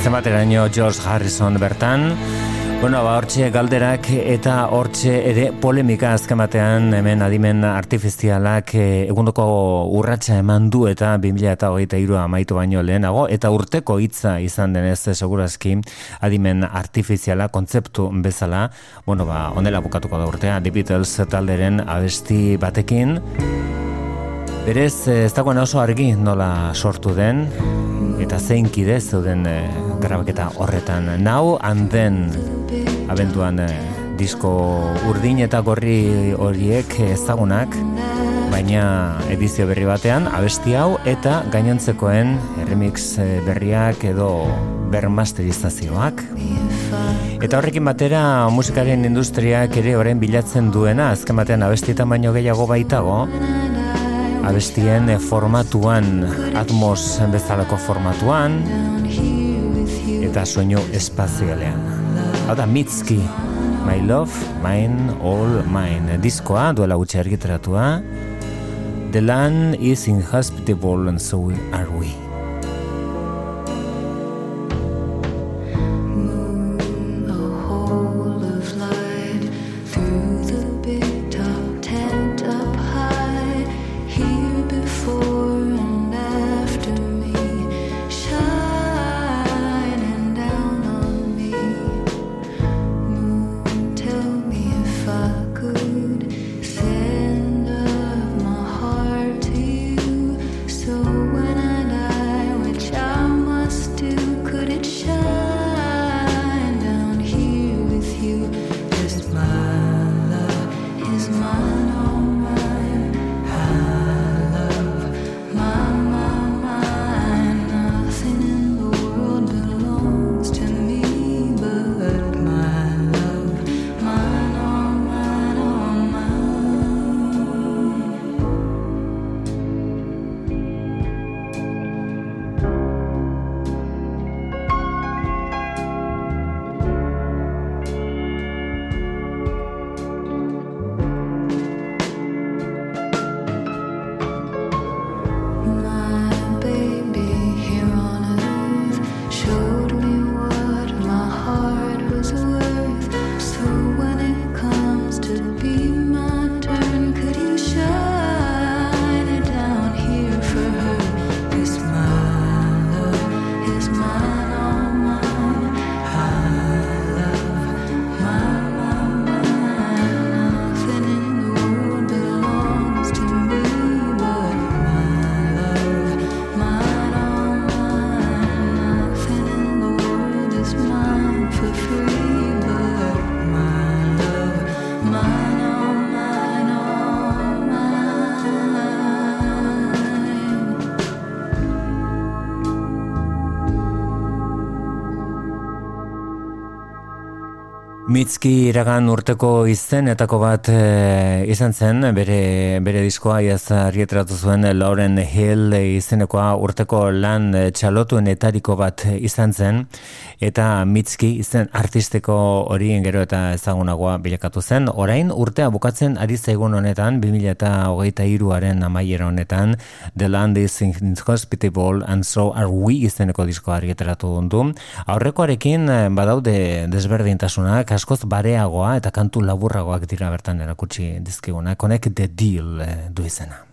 zenbateraino George Harrison bertan. Bueno, ba, hortxe galderak eta hortxe ere polemika azken batean hemen adimen artifizialak eh, egundoko urratsa eman du eta 2023 amaitu baino lehenago eta urteko hitza izan denez eh, segurazki adimen artifiziala kontzeptu bezala, bueno, ba, onela bukatuko da urtea, The Beatles talderen abesti batekin, Berez, eh, ez dagoen oso argi nola sortu den, eta zein kide zeuden e, grabaketa horretan. Now and then, abenduan e, disko urdin eta gorri horiek ezagunak, baina edizio berri batean, abesti hau eta gainontzekoen remix berriak edo bermasterizazioak. Eta horrekin batera musikaren industriak ere orain bilatzen duena, azken batean abestietan baino gehiago baitago, abestien formatuan, atmos bezalako formatuan, eta soinu espazialean. Hau da, Mitski, My Love, Mine, All Mine, diskoa duela gutxe argitaratua, The land is inhospitable and so are we. Mitski iragan urteko izenetako bat e, izan zen, bere, bere diskoa iaz argietratu zuen Lauren Hill izenekoa urteko lan e, txalotuen etariko bat izan zen, eta Mitski izen artisteko hori gero eta ezagunagoa bilakatu zen. Orain urtea bukatzen ari zaigun honetan, 2008aren amaiera honetan, The Land is Inhospitable and So Are We izeneko diskoa argietratu du. Aurrekoarekin e, badaude desberdintasunak, askoz bareagoa eta kantu laburragoak dira bertan erakutsi dizkigunak. Honek The Deal eh, du izena.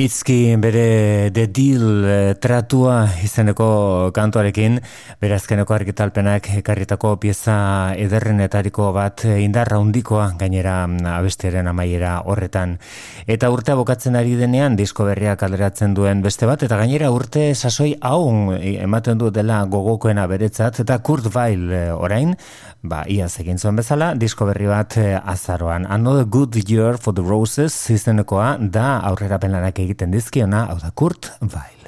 Nowitzki bere The Deal eh, tratua izeneko kantuarekin, berazkeneko argitalpenak ekarritako pieza ederrenetariko bat eh, indarra handikoa gainera mm, abestiaren amaiera horretan. Eta urtea bokatzen ari denean disko berriak alderatzen duen beste bat, eta gainera urte sasoi hau eh, ematen du dela gogokoena beretzat, eta Kurt Weil orain, ba, iaz egin zuen bezala, disko berri bat azaroan. Another Good Year for the Roses izenekoa da aurrera penlanak egin egiten dizkiona, hau da Kurt Weil.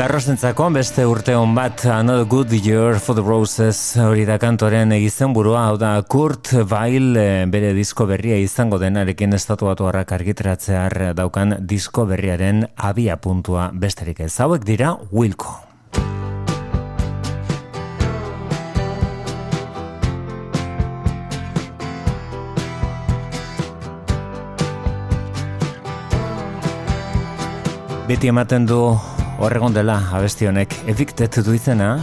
Larrostentzako beste urte hon bat Another Good Year for the Roses hori da kantoren izen burua, hau da Kurt Weill eh, bere disko berria izango denarekin estatuatu harrak argitratzear daukan disko berriaren abia puntua besterik ez. Hauek dira Wilco. Beti ematen du horregon dela abesti honek. Evicted du izena.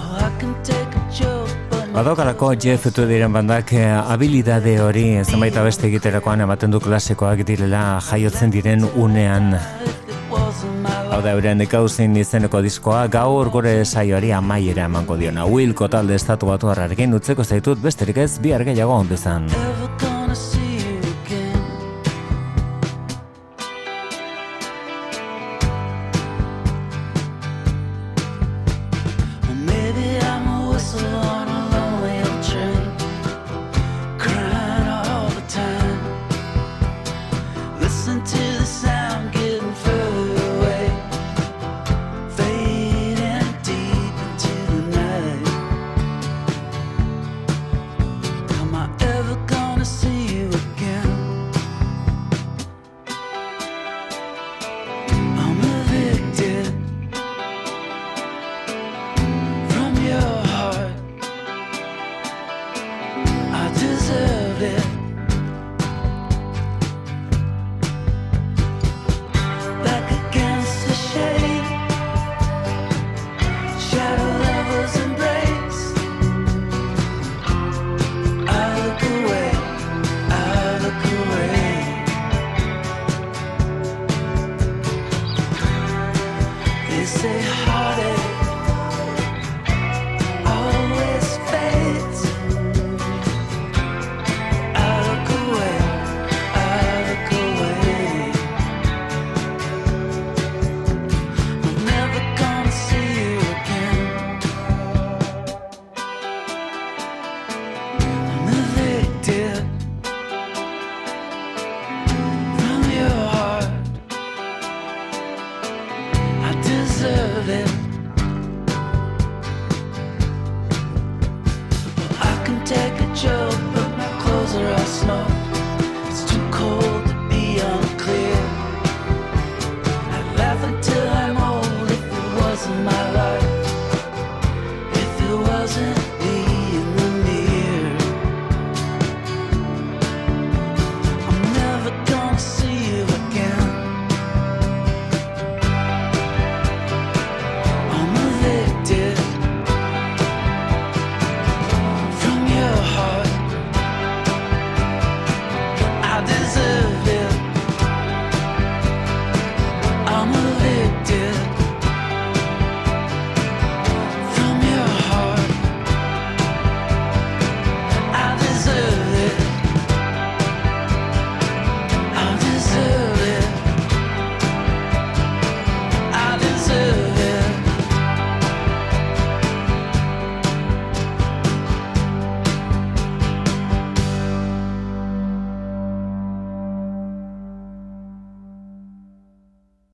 Badokalako Jeff diren bandak eh, habilidade hori zenbait abeste egiterakoan ematen du klasikoak direla jaiotzen diren unean. Hau da euren ekauzin izeneko diskoa gaur gure saioari amaiera emango diona. Wilko talde estatu batu harrarekin utzeko zaitut besterik ez bihar gehiago onduzan